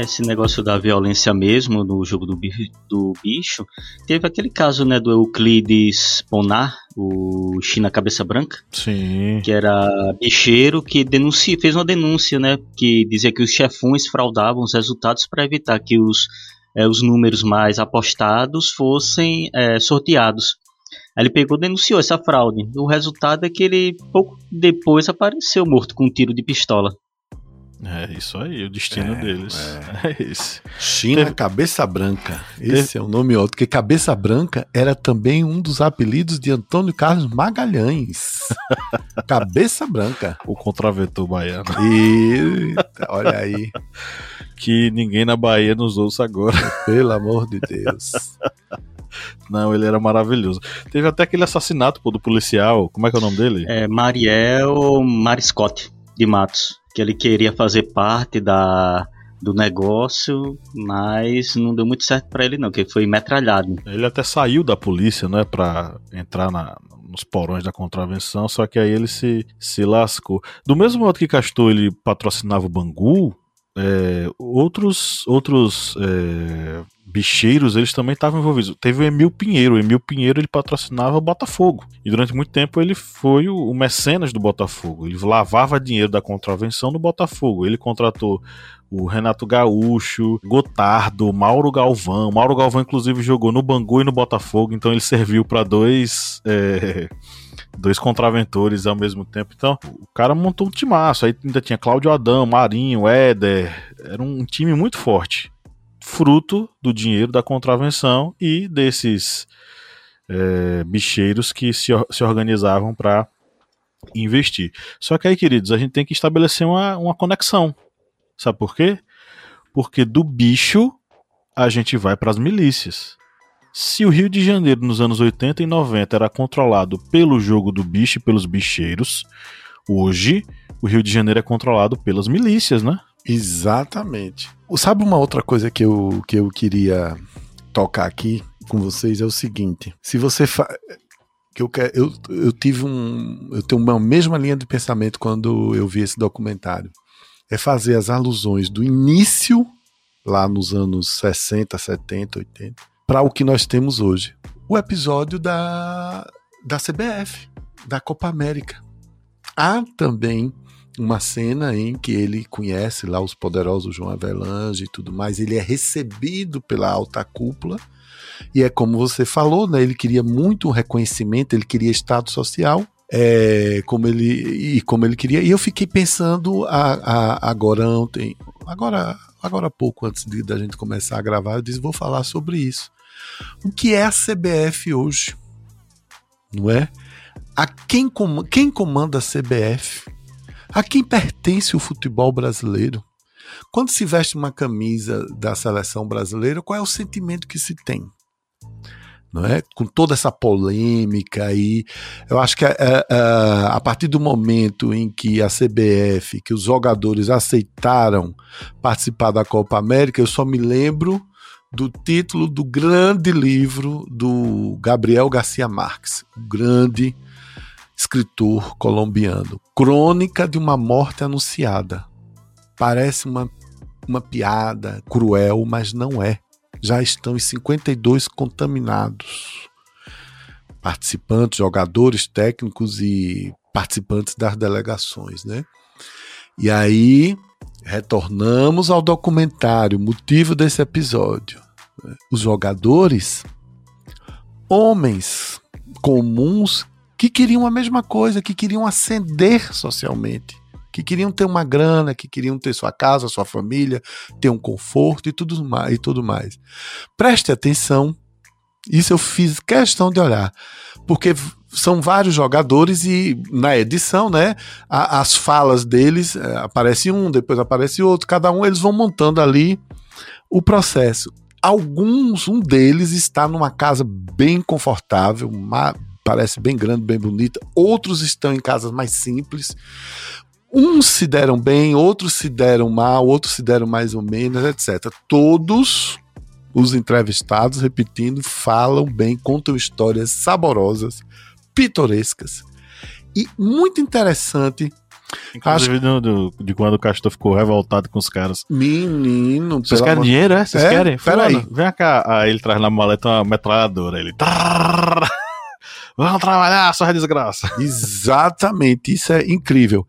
esse negócio da violência mesmo no jogo do bicho, do bicho, teve aquele caso né, do Euclides Ponar, o China Cabeça Branca, Sim. que era bicheiro que denuncia, fez uma denúncia, né, que dizia que os chefões fraudavam os resultados para evitar que os é, os números mais apostados fossem é, sorteados. Aí ele pegou e denunciou essa fraude. O resultado é que ele pouco depois apareceu morto com um tiro de pistola. É isso aí, o destino é, deles. É. é esse. China Teve... Cabeça Branca. Esse Teve... é o nome outro. Porque Cabeça Branca era também um dos apelidos de Antônio Carlos Magalhães. Cabeça Branca. O contraventor baiano. E olha aí. Que ninguém na Bahia nos ouça agora. Pelo amor de Deus. Não, ele era maravilhoso. Teve até aquele assassinato pô, do policial. Como é que é o nome dele? É Mariel Mariscotti de Matos que ele queria fazer parte da, do negócio, mas não deu muito certo para ele não, que ele foi metralhado. Ele até saiu da polícia, né, para entrar na, nos porões da contravenção, só que aí ele se, se lascou. Do mesmo modo que Castor ele patrocinava o Bangu, é, outros outros é, bicheiros, eles também estavam envolvidos. Teve o Emil Pinheiro. O Emil Pinheiro ele patrocinava o Botafogo. E durante muito tempo ele foi o, o mecenas do Botafogo. Ele lavava dinheiro da contravenção no Botafogo. Ele contratou o Renato Gaúcho, Gotardo, Mauro Galvão. Mauro Galvão, inclusive, jogou no Bangu e no Botafogo, então ele serviu para dois. É, dois contraventores ao mesmo tempo. Então, o cara montou um timaço. Aí ainda tinha Cláudio Adão, Marinho, Éder. Era um time muito forte fruto do dinheiro da contravenção e desses é, bicheiros que se, se organizavam para investir. Só que aí, queridos, a gente tem que estabelecer uma, uma conexão. Sabe por quê? Porque do bicho a gente vai para as milícias. Se o Rio de Janeiro nos anos 80 e 90 era controlado pelo jogo do bicho e pelos bicheiros, hoje o Rio de Janeiro é controlado pelas milícias, né? Exatamente. Sabe uma outra coisa que eu, que eu queria tocar aqui com vocês é o seguinte: se você fa... que eu, eu, eu tive um. Eu tenho uma mesma linha de pensamento quando eu vi esse documentário. É fazer as alusões do início, lá nos anos 60, 70, 80, para o que nós temos hoje. O episódio da, da CBF, da Copa América. Há também uma cena em que ele conhece lá os poderosos João Avelange e tudo mais, ele é recebido pela alta cúpula, e é como você falou, né, ele queria muito reconhecimento, ele queria estado social, é, como ele e como ele queria. E eu fiquei pensando a, a, agora ontem, agora agora pouco antes de, da gente começar a gravar, eu disse vou falar sobre isso. O que é a CBF hoje? Não é? A quem, com, quem comanda a CBF? A quem pertence o futebol brasileiro? Quando se veste uma camisa da seleção brasileira, qual é o sentimento que se tem? Não é? Com toda essa polêmica aí, eu acho que a, é, a, é, a partir do momento em que a CBF, que os jogadores aceitaram participar da Copa América, eu só me lembro do título do grande livro do Gabriel Garcia Marques, o grande escritor colombiano. Crônica de uma morte anunciada. Parece uma, uma piada cruel, mas não é. Já estão os 52 contaminados. Participantes, jogadores, técnicos e participantes das delegações, né? E aí retornamos ao documentário, motivo desse episódio. Os jogadores, homens comuns que queriam a mesma coisa, que queriam ascender socialmente, que queriam ter uma grana, que queriam ter sua casa, sua família, ter um conforto e tudo mais. E tudo mais. Preste atenção, isso eu fiz questão de olhar, porque são vários jogadores e na edição, né, a, as falas deles é, aparece um, depois aparece outro, cada um eles vão montando ali o processo. Alguns, um deles está numa casa bem confortável, parece bem grande, bem bonita. Outros estão em casas mais simples. Uns se deram bem, outros se deram mal, outros se deram mais ou menos, etc. Todos os entrevistados, repetindo, falam bem, contam histórias saborosas, pitorescas. E muito interessante Inclusive Acho... do, do, de quando o Castor ficou revoltado com os caras. Menino, Vocês querem dinheiro, é? Vocês é? querem? Peraí. Vem cá. Aí ele traz na maleta uma metralhadora. Ele. Vamos trabalhar, sua desgraça. Exatamente, isso é incrível.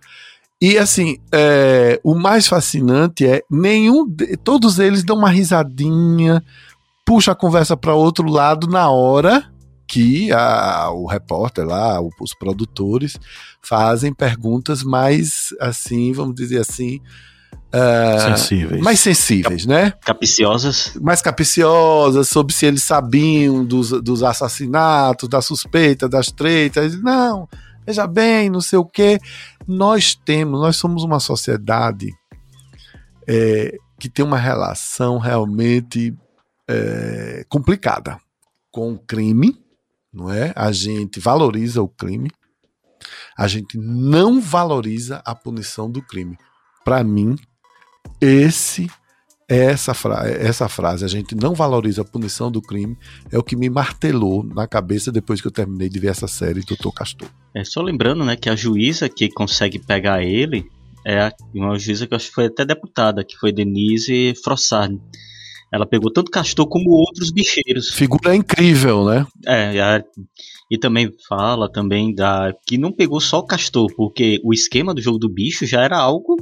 E assim, é, o mais fascinante é nenhum, de, todos eles dão uma risadinha, puxa a conversa para outro lado na hora que a, o repórter lá, os produtores fazem perguntas mais assim, vamos dizer assim, Uh, sensíveis. Mais sensíveis, Cap né? Capiciosas. Mais capiciosas, sobre se eles sabiam dos, dos assassinatos, da suspeita, das tretas. Não, veja bem, não sei o quê. Nós temos, nós somos uma sociedade é, que tem uma relação realmente é, complicada com o crime, não é? A gente valoriza o crime, a gente não valoriza a punição do crime. Para mim, esse essa, fra essa frase, a gente não valoriza a punição do crime, é o que me martelou na cabeça depois que eu terminei de ver essa série Doutor Castor. É só lembrando, né, que a juíza que consegue pegar ele é uma juíza que eu acho que foi até deputada, que foi Denise Frossard. Ela pegou tanto Castor como outros bicheiros. Figura incrível, né? É, e também fala também da que não pegou só Castor, porque o esquema do jogo do bicho já era algo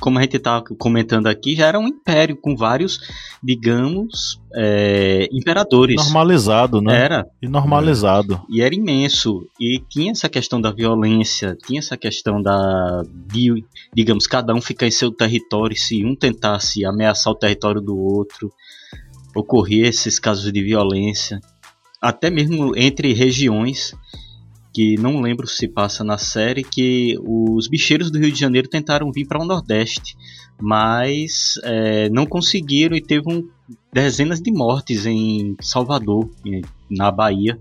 como a gente estava comentando aqui, já era um império com vários, digamos, é, imperadores. Normalizado, né? Era. E normalizado. E era imenso. E tinha essa questão da violência, tinha essa questão da. De, digamos, cada um ficar em seu território, se um tentasse ameaçar o território do outro, ocorria esses casos de violência. Até mesmo entre regiões que não lembro se passa na série, que os bicheiros do Rio de Janeiro tentaram vir para o Nordeste, mas é, não conseguiram e teve um, dezenas de mortes em Salvador, na Bahia.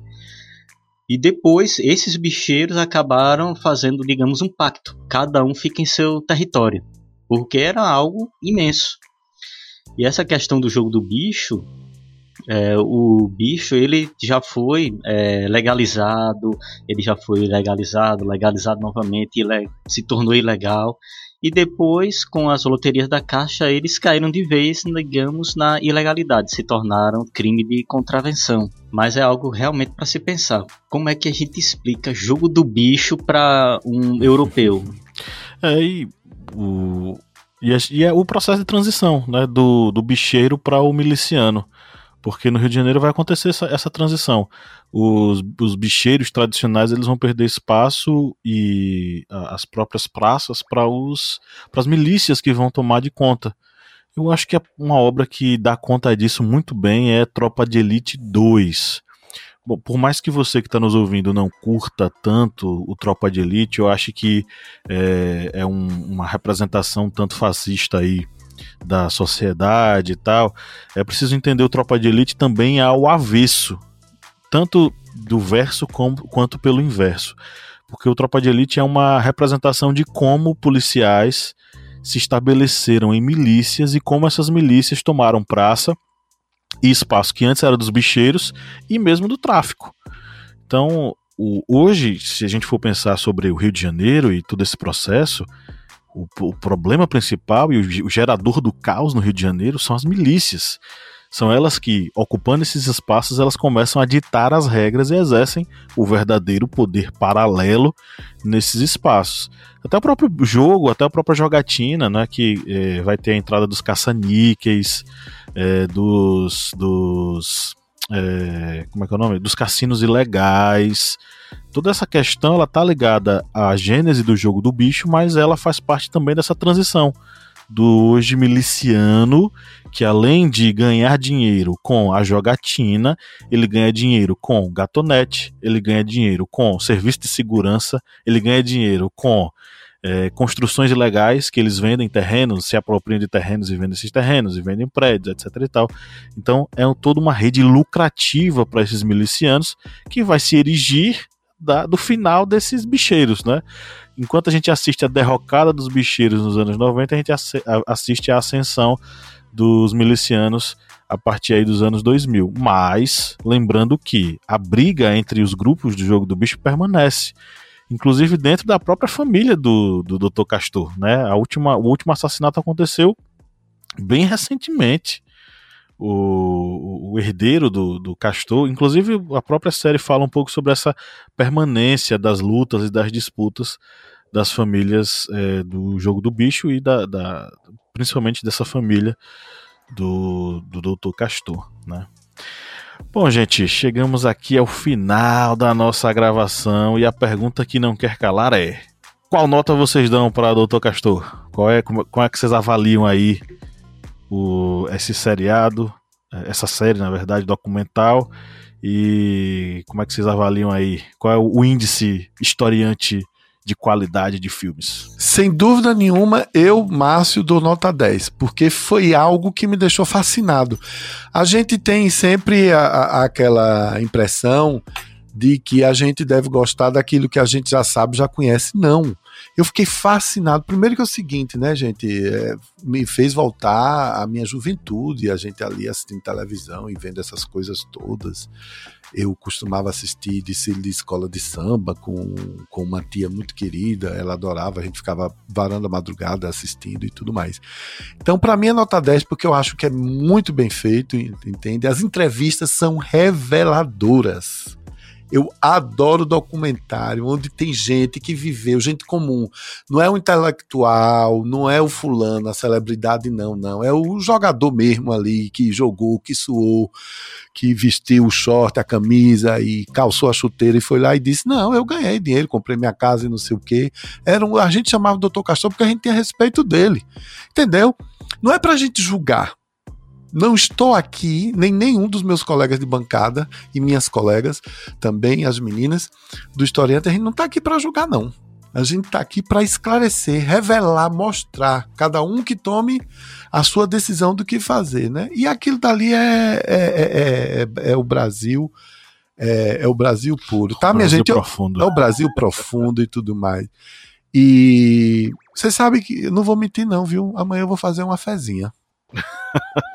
E depois esses bicheiros acabaram fazendo, digamos, um pacto. Cada um fica em seu território, porque era algo imenso. E essa questão do jogo do bicho é, o bicho ele já foi é, legalizado, ele já foi legalizado, legalizado novamente, ele se tornou ilegal. E depois, com as loterias da Caixa, eles caíram de vez, digamos, na ilegalidade, se tornaram crime de contravenção. Mas é algo realmente para se pensar. Como é que a gente explica jogo do bicho para um europeu? É, e o, e é, e é o processo de transição né, do, do bicheiro para o miliciano. Porque no Rio de Janeiro vai acontecer essa, essa transição. Os, os bicheiros tradicionais eles vão perder espaço e a, as próprias praças para as milícias que vão tomar de conta. Eu acho que é uma obra que dá conta disso muito bem é Tropa de Elite 2. Bom, por mais que você que está nos ouvindo não curta tanto o Tropa de Elite, eu acho que é, é um, uma representação tanto fascista aí da sociedade e tal, é preciso entender o Tropa de Elite também ao avesso, tanto do verso como, quanto pelo inverso. Porque o Tropa de Elite é uma representação de como policiais se estabeleceram em milícias e como essas milícias tomaram praça e espaço que antes era dos bicheiros e mesmo do tráfico. Então, o, hoje, se a gente for pensar sobre o Rio de Janeiro e todo esse processo, o, o problema principal e o, o gerador do caos no Rio de Janeiro são as milícias. São elas que, ocupando esses espaços, elas começam a ditar as regras e exercem o verdadeiro poder paralelo nesses espaços. Até o próprio jogo, até a própria jogatina, né, que é, vai ter a entrada dos caça-níqueis, é, dos, dos é, como é que é o nome? Dos cassinos ilegais, toda essa questão ela tá ligada à gênese do jogo do bicho, mas ela faz parte também dessa transição do hoje miliciano, que além de ganhar dinheiro com a jogatina, ele ganha dinheiro com gatonete, ele ganha dinheiro com serviço de segurança, ele ganha dinheiro com é, construções ilegais que eles vendem terrenos, se apropriam de terrenos e vendem esses terrenos, e vendem prédios, etc e tal. Então é toda uma rede lucrativa para esses milicianos que vai se erigir da, do final desses bicheiros, né? Enquanto a gente assiste a derrocada dos bicheiros nos anos 90, a gente assiste a ascensão dos milicianos a partir aí dos anos 2000. Mas, lembrando que a briga entre os grupos do jogo do bicho permanece. Inclusive dentro da própria família do, do Dr. Castor, né? A última, o último assassinato aconteceu bem recentemente o, o herdeiro do, do Castor. Inclusive, a própria série fala um pouco sobre essa permanência das lutas e das disputas das famílias é, do jogo do bicho e da, da, principalmente dessa família do, do Dr. Castor, né? Bom, gente, chegamos aqui ao final da nossa gravação e a pergunta que não quer calar é: qual nota vocês dão para Dr. Castor? Qual é, como, como, é que vocês avaliam aí o, esse seriado, essa série, na verdade, documental? E como é que vocês avaliam aí? Qual é o índice historiante de qualidade de filmes? Sem dúvida nenhuma, eu, Márcio, dou nota 10, porque foi algo que me deixou fascinado. A gente tem sempre a, a, aquela impressão de que a gente deve gostar daquilo que a gente já sabe, já conhece. Não. Eu fiquei fascinado. Primeiro que é o seguinte, né, gente? É, me fez voltar à minha juventude, a gente ali assistindo televisão e vendo essas coisas todas. Eu costumava assistir de escola de samba com, com uma tia muito querida, ela adorava, a gente ficava varando a madrugada assistindo e tudo mais. Então, para mim é nota 10 porque eu acho que é muito bem feito, entende? As entrevistas são reveladoras. Eu adoro documentário onde tem gente que viveu, gente comum. Não é o intelectual, não é o fulano, a celebridade, não, não. É o jogador mesmo ali que jogou, que suou, que vestiu o short, a camisa e calçou a chuteira e foi lá e disse: Não, eu ganhei dinheiro, comprei minha casa e não sei o quê. Era um, a gente chamava o doutor Castor porque a gente tinha respeito dele. Entendeu? Não é pra gente julgar não estou aqui, nem nenhum dos meus colegas de bancada e minhas colegas, também as meninas do historiante, a gente não está aqui para julgar, não. A gente está aqui para esclarecer, revelar, mostrar, cada um que tome a sua decisão do que fazer, né? E aquilo dali é, é, é, é, é o Brasil, é, é, o Brasil puro, tá, minha gente? Profundo. É o Brasil profundo e tudo mais. E você sabe que, não vou mentir não, viu? Amanhã eu vou fazer uma fezinha.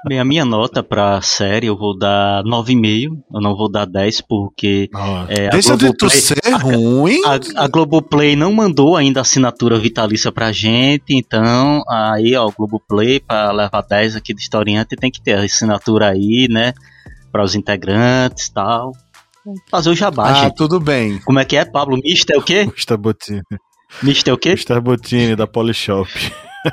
Bem, a minha nota pra série eu vou dar 9,5. Eu não vou dar 10 porque. é, Deixa de tu ser ruim. A, a, Globoplay não mandou ainda assinatura vitalícia pra gente. Então, aí, ó, o Globoplay, pra levar 10 aqui do historiante, tem que ter a assinatura aí, né? Para os integrantes e tal. Fazer o jabá, ah, gente. tudo bem. Como é que é, Pablo? Mister é o quê? Mister Botini. Mister é o quê? Mister Botini, da Polishop.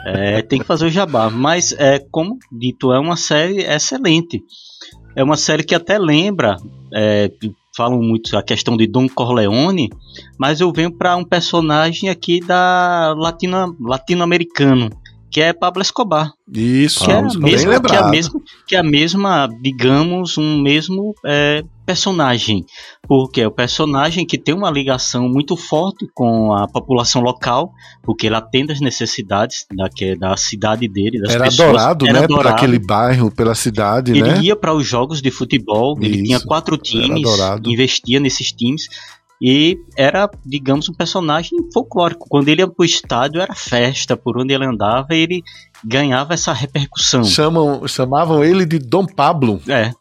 É, tem que fazer o jabá. Mas, é, como dito, é uma série excelente. É uma série que até lembra, é, falam muito a questão de Don Corleone, mas eu venho para um personagem aqui da latino, latino-americano, que é Pablo Escobar. Isso, que é, a mesma, que é a mesma, que é a mesma, digamos, um mesmo é, personagem, porque é o personagem que tem uma ligação muito forte com a população local, porque ele atende às necessidades da, que, da cidade dele, das Era pessoas. adorado, Era né, adorado. por aquele bairro, pela cidade, ele né? ia para os jogos de futebol, ele Isso, tinha quatro times, investia nesses times e era, digamos, um personagem folclórico. Quando ele ia pro estádio, era festa. Por onde ele andava, ele ganhava essa repercussão. Chamam, chamavam ele de Dom Pablo. É.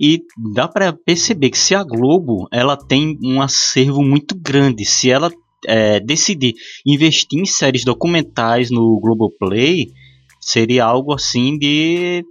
E dá para perceber que se a Globo ela tem um acervo muito grande, se ela é, decidir investir em séries documentais no Globoplay, seria algo assim de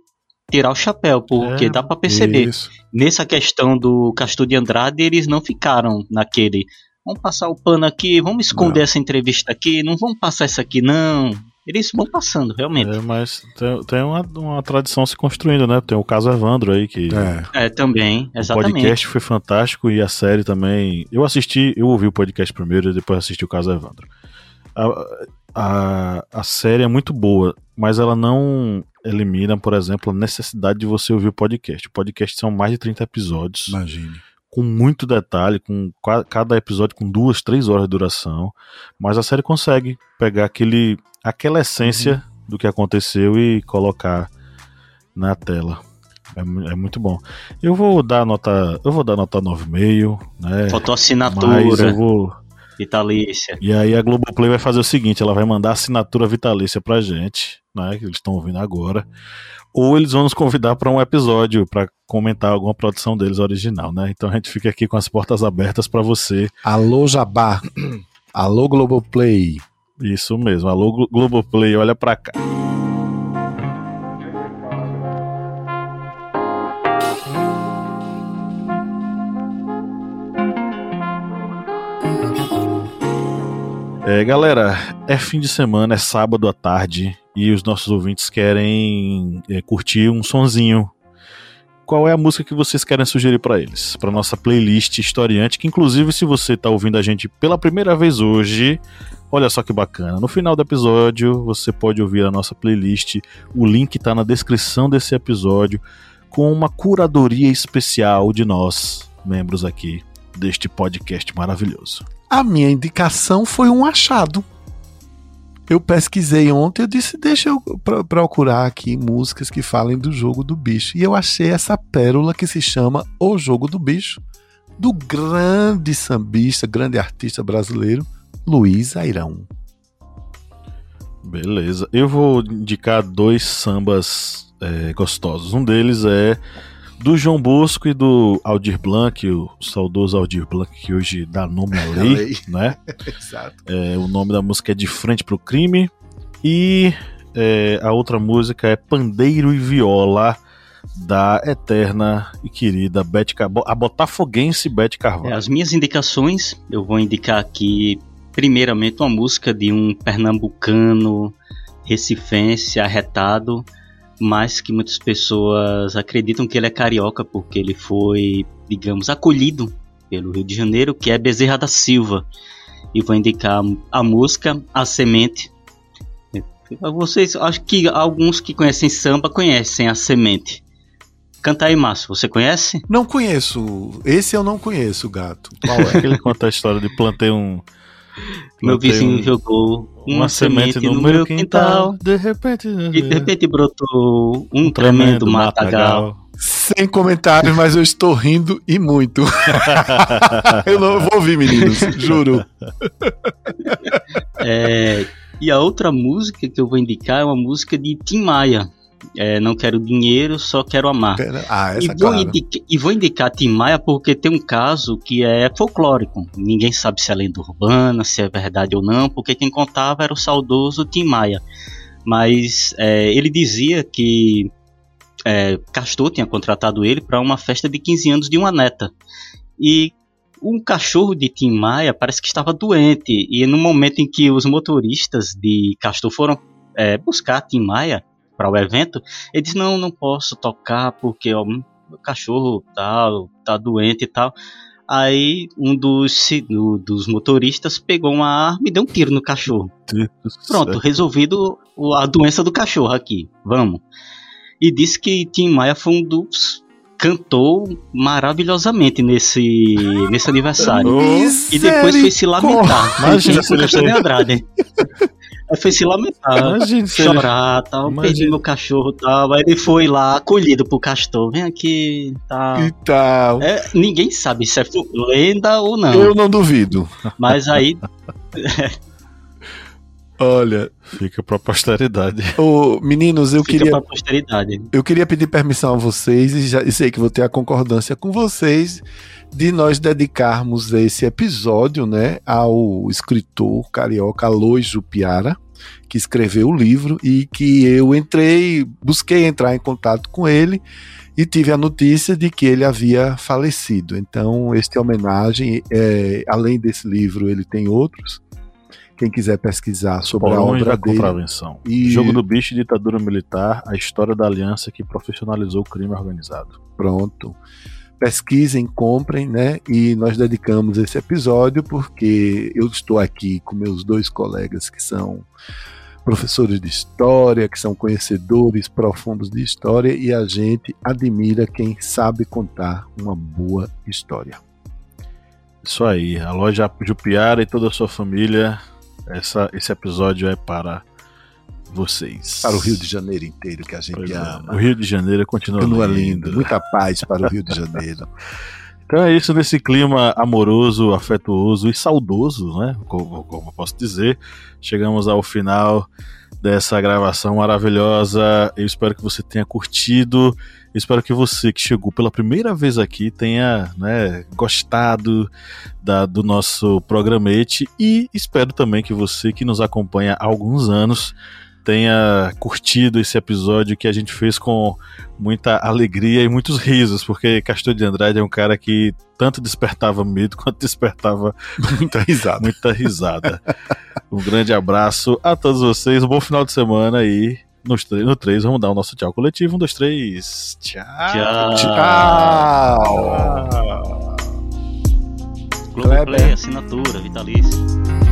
tirar o chapéu, porque é, dá para perceber. Isso. Nessa questão do Castor de Andrade, eles não ficaram naquele. Vamos passar o pano aqui, vamos esconder não. essa entrevista aqui, não vamos passar essa aqui, não. Eles vão passando, realmente. É, mas tem, tem uma, uma, tradição se construindo, né? Tem o caso Evandro aí que. É, é também, exatamente. O podcast foi fantástico e a série também. Eu assisti, eu ouvi o podcast primeiro e depois assisti o caso Evandro. A, a, a série é muito boa, mas ela não elimina, por exemplo, a necessidade de você ouvir o podcast. O podcast são mais de 30 episódios. Imagine. Com muito detalhe, com cada episódio com duas, três horas de duração. Mas a série consegue pegar aquele, aquela essência uhum. do que aconteceu e colocar na tela. É, é, muito bom. Eu vou dar nota. Eu vou dar nota 9,5, né? Faltou assinatura. Mas eu vou. Vitalícia. E aí a Globoplay vai fazer o seguinte: ela vai mandar assinatura vitalícia pra gente, né? Que eles estão ouvindo agora. Ou eles vão nos convidar para um episódio para comentar alguma produção deles original, né? Então a gente fica aqui com as portas abertas para você. Alô Jabá. Alô Globoplay. Isso mesmo. Alô Globoplay, olha para cá. É, galera, é fim de semana, é sábado à tarde e os nossos ouvintes querem é, curtir um sonzinho. Qual é a música que vocês querem sugerir para eles? Para nossa playlist historiante, que inclusive se você está ouvindo a gente pela primeira vez hoje, olha só que bacana. No final do episódio, você pode ouvir a nossa playlist. O link está na descrição desse episódio com uma curadoria especial de nós, membros aqui deste podcast maravilhoso. A minha indicação foi um achado. Eu pesquisei ontem, eu disse, deixa eu procurar aqui músicas que falem do jogo do bicho. E eu achei essa pérola que se chama O Jogo do Bicho, do grande sambista, grande artista brasileiro, Luiz Airão. Beleza. Eu vou indicar dois sambas é, gostosos. Um deles é do João Bosco e do Aldir Blanc, o saudoso Aldir Blanc, que hoje dá nome à lei, lei. né? Exato. É, o nome da música é De Frente pro Crime. E é, a outra música é Pandeiro e Viola, da eterna e querida Beth Carvalho, a botafoguense Beth Carvalho. É, as minhas indicações, eu vou indicar aqui, primeiramente, uma música de um pernambucano recifense arretado, mas que muitas pessoas acreditam que ele é carioca porque ele foi, digamos, acolhido pelo Rio de Janeiro, que é Bezerra da Silva. E vou indicar a música A Semente. Vocês, acho que alguns que conhecem samba conhecem A Semente. Canta aí, Márcio, você conhece? Não conheço. Esse eu não conheço, gato. Qual é? Ele conta a história de plantei um meu vizinho um, jogou uma, uma semente, semente, no, meu quintal, quintal, de repente, e de repente brotou um, um tremendo, tremendo matagal. Sem comentários, mas eu estou rindo e muito. eu não vou ouvir, meninos, juro. É, e a outra música que eu vou indicar é uma música de Tim Maia. É, não quero dinheiro, só quero amar. Ah, essa e, vou indica, e vou indicar Tim Maia porque tem um caso que é folclórico. Ninguém sabe se é lenda urbana, se é verdade ou não, porque quem contava era o saudoso Tim Maia. Mas é, ele dizia que é, Castor tinha contratado ele para uma festa de 15 anos de uma neta. E um cachorro de Tim Maia parece que estava doente. E no momento em que os motoristas de Castor foram é, buscar Tim Maia, para o evento, ele disse: Não, não posso tocar porque ó, meu cachorro tá, tá doente e tal. Aí um dos, do, dos motoristas pegou uma arma e deu um tiro no cachorro. Pronto, resolvido a doença do cachorro aqui. Vamos. E disse que Tim Maia foi um dos cantou maravilhosamente nesse, nesse aniversário. e depois foi se lamentar. Imagina se Andrade. Aí foi se lamentar, Imagina chorar, tal, Imagina. perdi meu cachorro tal. Aí ele foi lá, acolhido pro castor. Vem aqui, tal. E tal. É, ninguém sabe se é lenda ou não. Eu não duvido. Mas aí. Olha. Fica pra posteridade. Ô, meninos, eu Fica queria. Pra posteridade. Eu queria pedir permissão a vocês, e, já, e sei que vou ter a concordância com vocês, de nós dedicarmos esse episódio, né, ao escritor carioca Aloy Jupiara, que escreveu o livro e que eu entrei, busquei entrar em contato com ele e tive a notícia de que ele havia falecido. Então, este homenagem, é, além desse livro, ele tem outros quem quiser pesquisar sobre a obra dele. Contravenção. E... Jogo do bicho, ditadura militar, a história da aliança que profissionalizou o crime organizado. Pronto. Pesquisem, comprem, né? E nós dedicamos esse episódio porque eu estou aqui com meus dois colegas que são professores de história, que são conhecedores profundos de história e a gente admira quem sabe contar uma boa história. Isso aí, a loja Jupiara e toda a sua família essa, esse episódio é para vocês. Para o Rio de Janeiro inteiro, que a gente pois é, ama. É. O Rio de Janeiro continua, continua lindo. lindo. Muita paz para o Rio de Janeiro. Então é isso, nesse clima amoroso, afetuoso e saudoso, né? Como, como posso dizer, chegamos ao final dessa gravação maravilhosa. Eu espero que você tenha curtido. Eu espero que você que chegou pela primeira vez aqui tenha né, gostado da, do nosso programete e espero também que você que nos acompanha há alguns anos tenha curtido esse episódio que a gente fez com muita alegria e muitos risos, porque Castor de Andrade é um cara que tanto despertava medo quanto despertava muita risada. muita risada. um grande abraço a todos vocês, um bom final de semana e nos no 3 vamos dar o nosso tchau coletivo. Um, dois, três. Tchau. Tchau. tchau. Globoplay, assinatura, vitalício.